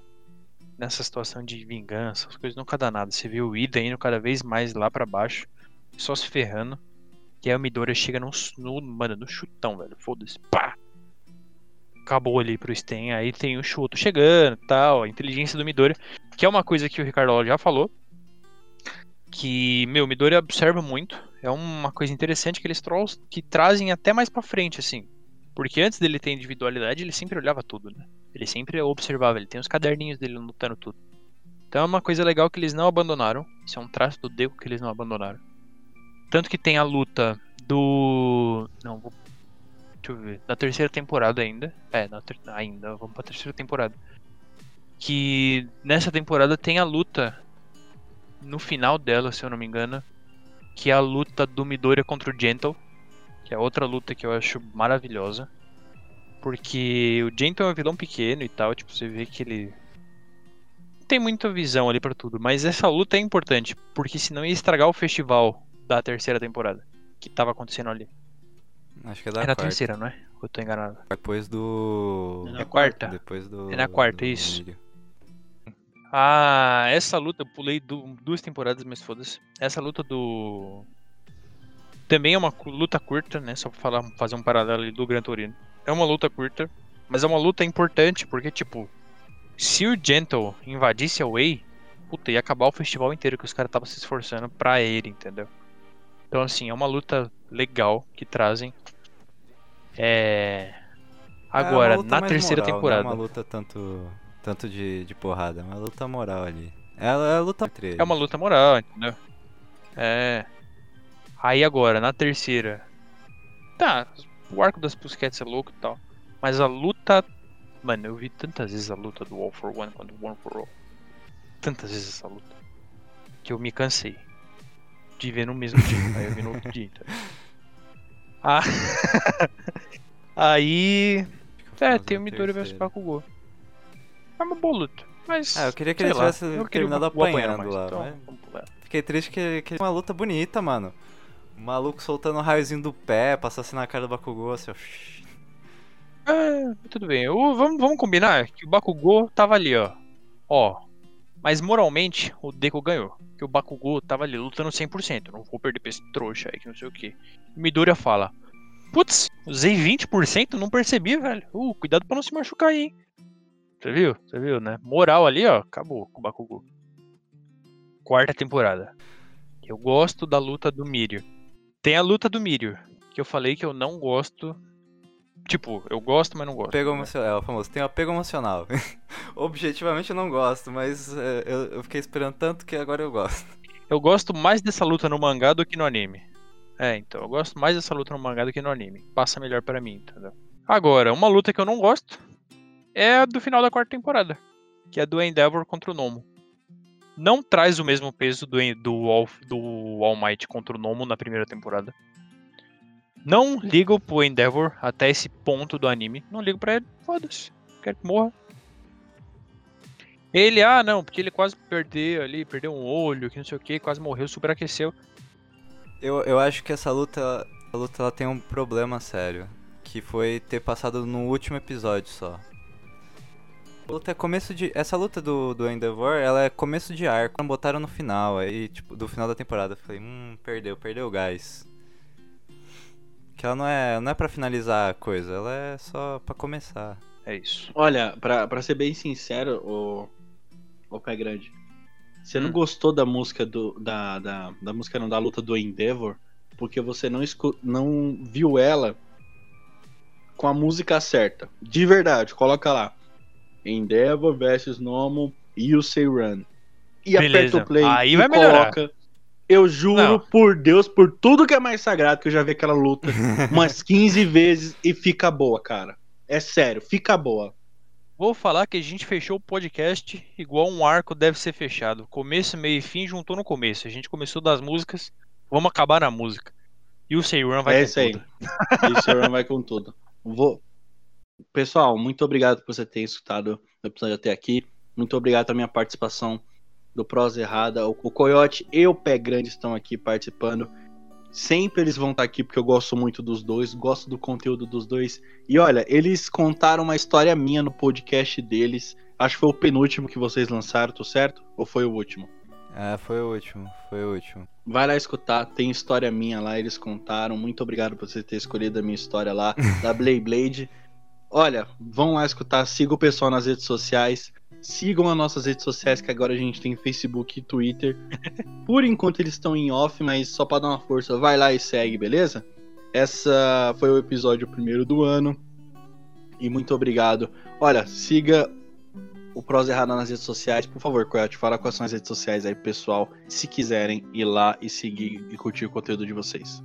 Nessa situação de vingança, as coisas nunca dá nada. Você vê o Ida indo cada vez mais lá pra baixo, só se ferrando. E aí o Midoriya chega no, no, mano, no chutão, velho. Foda-se. Pá! Acabou ali pro Sten. Aí tem o chuto chegando tal. A inteligência do Midoriya. Que é uma coisa que o Ricardo já falou. Que, meu, o Midoriya observa muito. É uma coisa interessante que eles que trazem até mais pra frente, assim. Porque antes dele ter individualidade, ele sempre olhava tudo, né? Ele sempre observava, ele tem os caderninhos dele anotando tudo. Então é uma coisa legal que eles não abandonaram. Isso é um traço do Deco que eles não abandonaram. Tanto que tem a luta do. Não, vou. Deixa eu ver. Da terceira temporada ainda. É, na ter... ainda. Vamos pra terceira temporada. Que nessa temporada tem a luta. No final dela, se eu não me engano. Que é a luta do Midoriya contra o Gentle. Que é outra luta que eu acho maravilhosa. Porque o Gentle é um vilão pequeno e tal. Tipo, você vê que ele tem muita visão ali pra tudo, mas essa luta é importante, porque senão ia estragar o festival da terceira temporada que tava acontecendo ali.
Acho que é da
é na
quarta.
terceira, não é? Eu tô enganado.
Depois do.
É na
É quarta?
Depois do.
É na quarta,
do
isso. Ah, essa luta, eu pulei du- duas temporadas, mas foda-se. Essa luta do. Também é uma luta curta, né? Só pra falar, fazer um paralelo ali do Gran Torino. É uma luta curta, mas é uma luta importante, porque, tipo, se o Gentle invadisse a Way, puta, ia acabar o festival inteiro que os caras estavam se esforçando pra ele, entendeu? Então, assim, é uma luta legal que trazem. É.
É
Agora,
luta
na terceira
moral,
temporada.
Não é uma luta tanto, tanto de, de porrada, é uma luta moral ali. Ela é a luta entre eles.
É uma luta moral, entendeu? É. Aí agora, na terceira. Tá, o arco das Pusquets é louco e tal. Mas a luta. Mano, eu vi tantas vezes a luta do All for One quanto One for All. Tantas vezes essa luta. Que eu me cansei. De ver no mesmo dia. Aí eu vi no outro dia. Então. Ah. Aí. É, tem o Midori vs
terceira.
Bakugou. É uma boa luta. Mas.
Ah, eu queria que ele
lá,
tivesse
eu queria o
terminado apanhando
mais,
lá,
então
mas-. Fiquei triste que, que uma luta bonita, mano. O maluco soltando o raiozinho do pé, passasse na cara do Bakugou, assim, ó.
É, tudo bem. Eu- vamos, vamos combinar que o Bakugou tava ali, ó. Ó. Mas moralmente, o Deku ganhou. Que o Bakugou tava ali lutando 100%. Não vou perder pra esse trouxa aí, que não sei o que. Midoriya fala: Putz, usei 20%, não percebi, velho. Uh, cuidado pra não se machucar aí, hein. Você viu? Você viu, né? Moral ali, ó. Acabou com o Bakugou. Quarta temporada. Eu gosto da luta do Mirio. Tem a luta do Mirio. Que eu falei que eu não gosto. Tipo, eu gosto, mas não gosto.
Apego
né?
emocional, é o famoso, tem um apego emocional. Objetivamente eu não gosto, mas é, eu, eu fiquei esperando tanto que agora eu gosto.
Eu gosto mais dessa luta no mangá do que no anime. É, então, eu gosto mais dessa luta no mangá do que no anime. Passa melhor pra mim, entendeu? Agora, uma luta que eu não gosto é a do final da quarta temporada, que é do Endeavor contra o Nomo. Não traz o mesmo peso do, do, do All Might contra o Nomo na primeira temporada. Não ligo pro Endeavor até esse ponto do anime. Não ligo pra ele, foda-se. Quero que morra. Ele, ah, não, porque ele quase perdeu ali, perdeu um olho, que não sei o que, quase morreu, superaqueceu.
Eu, eu acho que essa luta, a luta ela tem um problema sério, que foi ter passado no último episódio só. A luta é começo de, essa luta do, do Endeavor, ela é começo de arco, botaram no final, aí tipo, do final da temporada, falei, hum, perdeu, perdeu o gás. Que ela não é, não é para finalizar a coisa, ela é só pra começar.
É isso.
Olha, pra, pra ser bem sincero, o, o Pé Grande, você não
Hum.
gostou da música do. Da, da, da música não, da luta do Endeavor, porque você não, escu, não viu ela com a música certa. De verdade, coloca lá. Endeavor versus Nomo e o Say Run. E
Beleza.
aperta o play
Aí
e
vai melhorar.
Eu juro
Não.
por Deus, por tudo que é mais sagrado, que eu já vi aquela luta umas 15 vezes e fica boa, cara. É sério, fica boa.
Vou falar que a gente fechou o podcast igual um arco deve ser fechado. Começo, meio e fim juntou no começo. A gente começou das músicas, vamos acabar na música. E o Seiran vai
é
com
isso aí.
tudo.
E o vai com tudo. Vou... Pessoal, muito obrigado por você ter escutado o episódio até aqui. Muito obrigado pela minha participação do Prosa Errada. O, o Coyote e o Pé Grande estão aqui participando. Sempre eles vão estar aqui porque eu gosto muito dos dois, gosto do conteúdo dos dois. E olha, eles contaram uma história minha no podcast deles. Acho que foi o penúltimo que vocês lançaram, tô certo? Ou foi o último?
É, foi o último, foi o último.
Vai lá escutar, tem história minha lá, eles contaram. Muito obrigado por você ter escolhido a minha história lá, da Blade Blade. Olha, vão lá escutar, siga o pessoal nas redes sociais. Sigam as nossas redes sociais, que agora a gente tem Facebook e Twitter. Por enquanto eles estão em off, mas só pra dar uma força, vai lá e segue, beleza? Essa foi o episódio primeiro do ano. E muito obrigado. Olha, siga o Prosa Errada nas redes sociais. Por favor, Coyote, fala quais são as redes sociais aí, pessoal, se quiserem ir lá e seguir e curtir o conteúdo de vocês.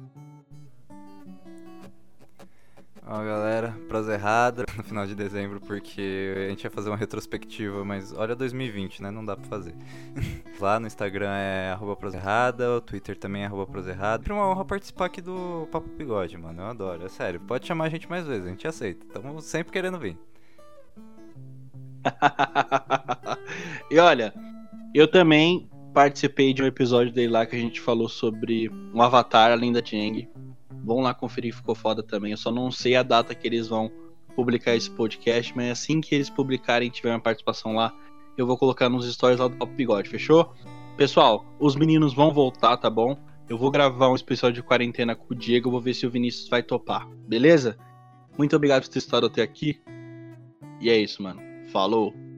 Ó, galera, prosa errada no final de dezembro, porque a gente ia fazer uma retrospectiva, mas olha 2020, né? Não dá pra fazer. Lá no Instagram é arroba prosa errada, o Twitter também é arroba prosa errada. É uma honra participar aqui do Papo Bigode, mano. Eu adoro, é sério. Pode chamar a gente mais vezes, a gente aceita. Estamos sempre querendo vir.
e olha, eu também participei de um episódio dele lá que a gente falou sobre um avatar além da Jeng. Vão lá conferir, ficou foda também. Eu só não sei a data que eles vão publicar esse podcast, mas assim que eles publicarem tiver uma participação lá, eu vou colocar nos stories lá do Papo Bigode, fechou? Pessoal, os meninos vão voltar, tá bom? Eu vou gravar um especial de quarentena com o Diego, vou ver se o Vinícius vai topar, beleza? Muito obrigado por ter estado até aqui. E é isso, mano. Falou!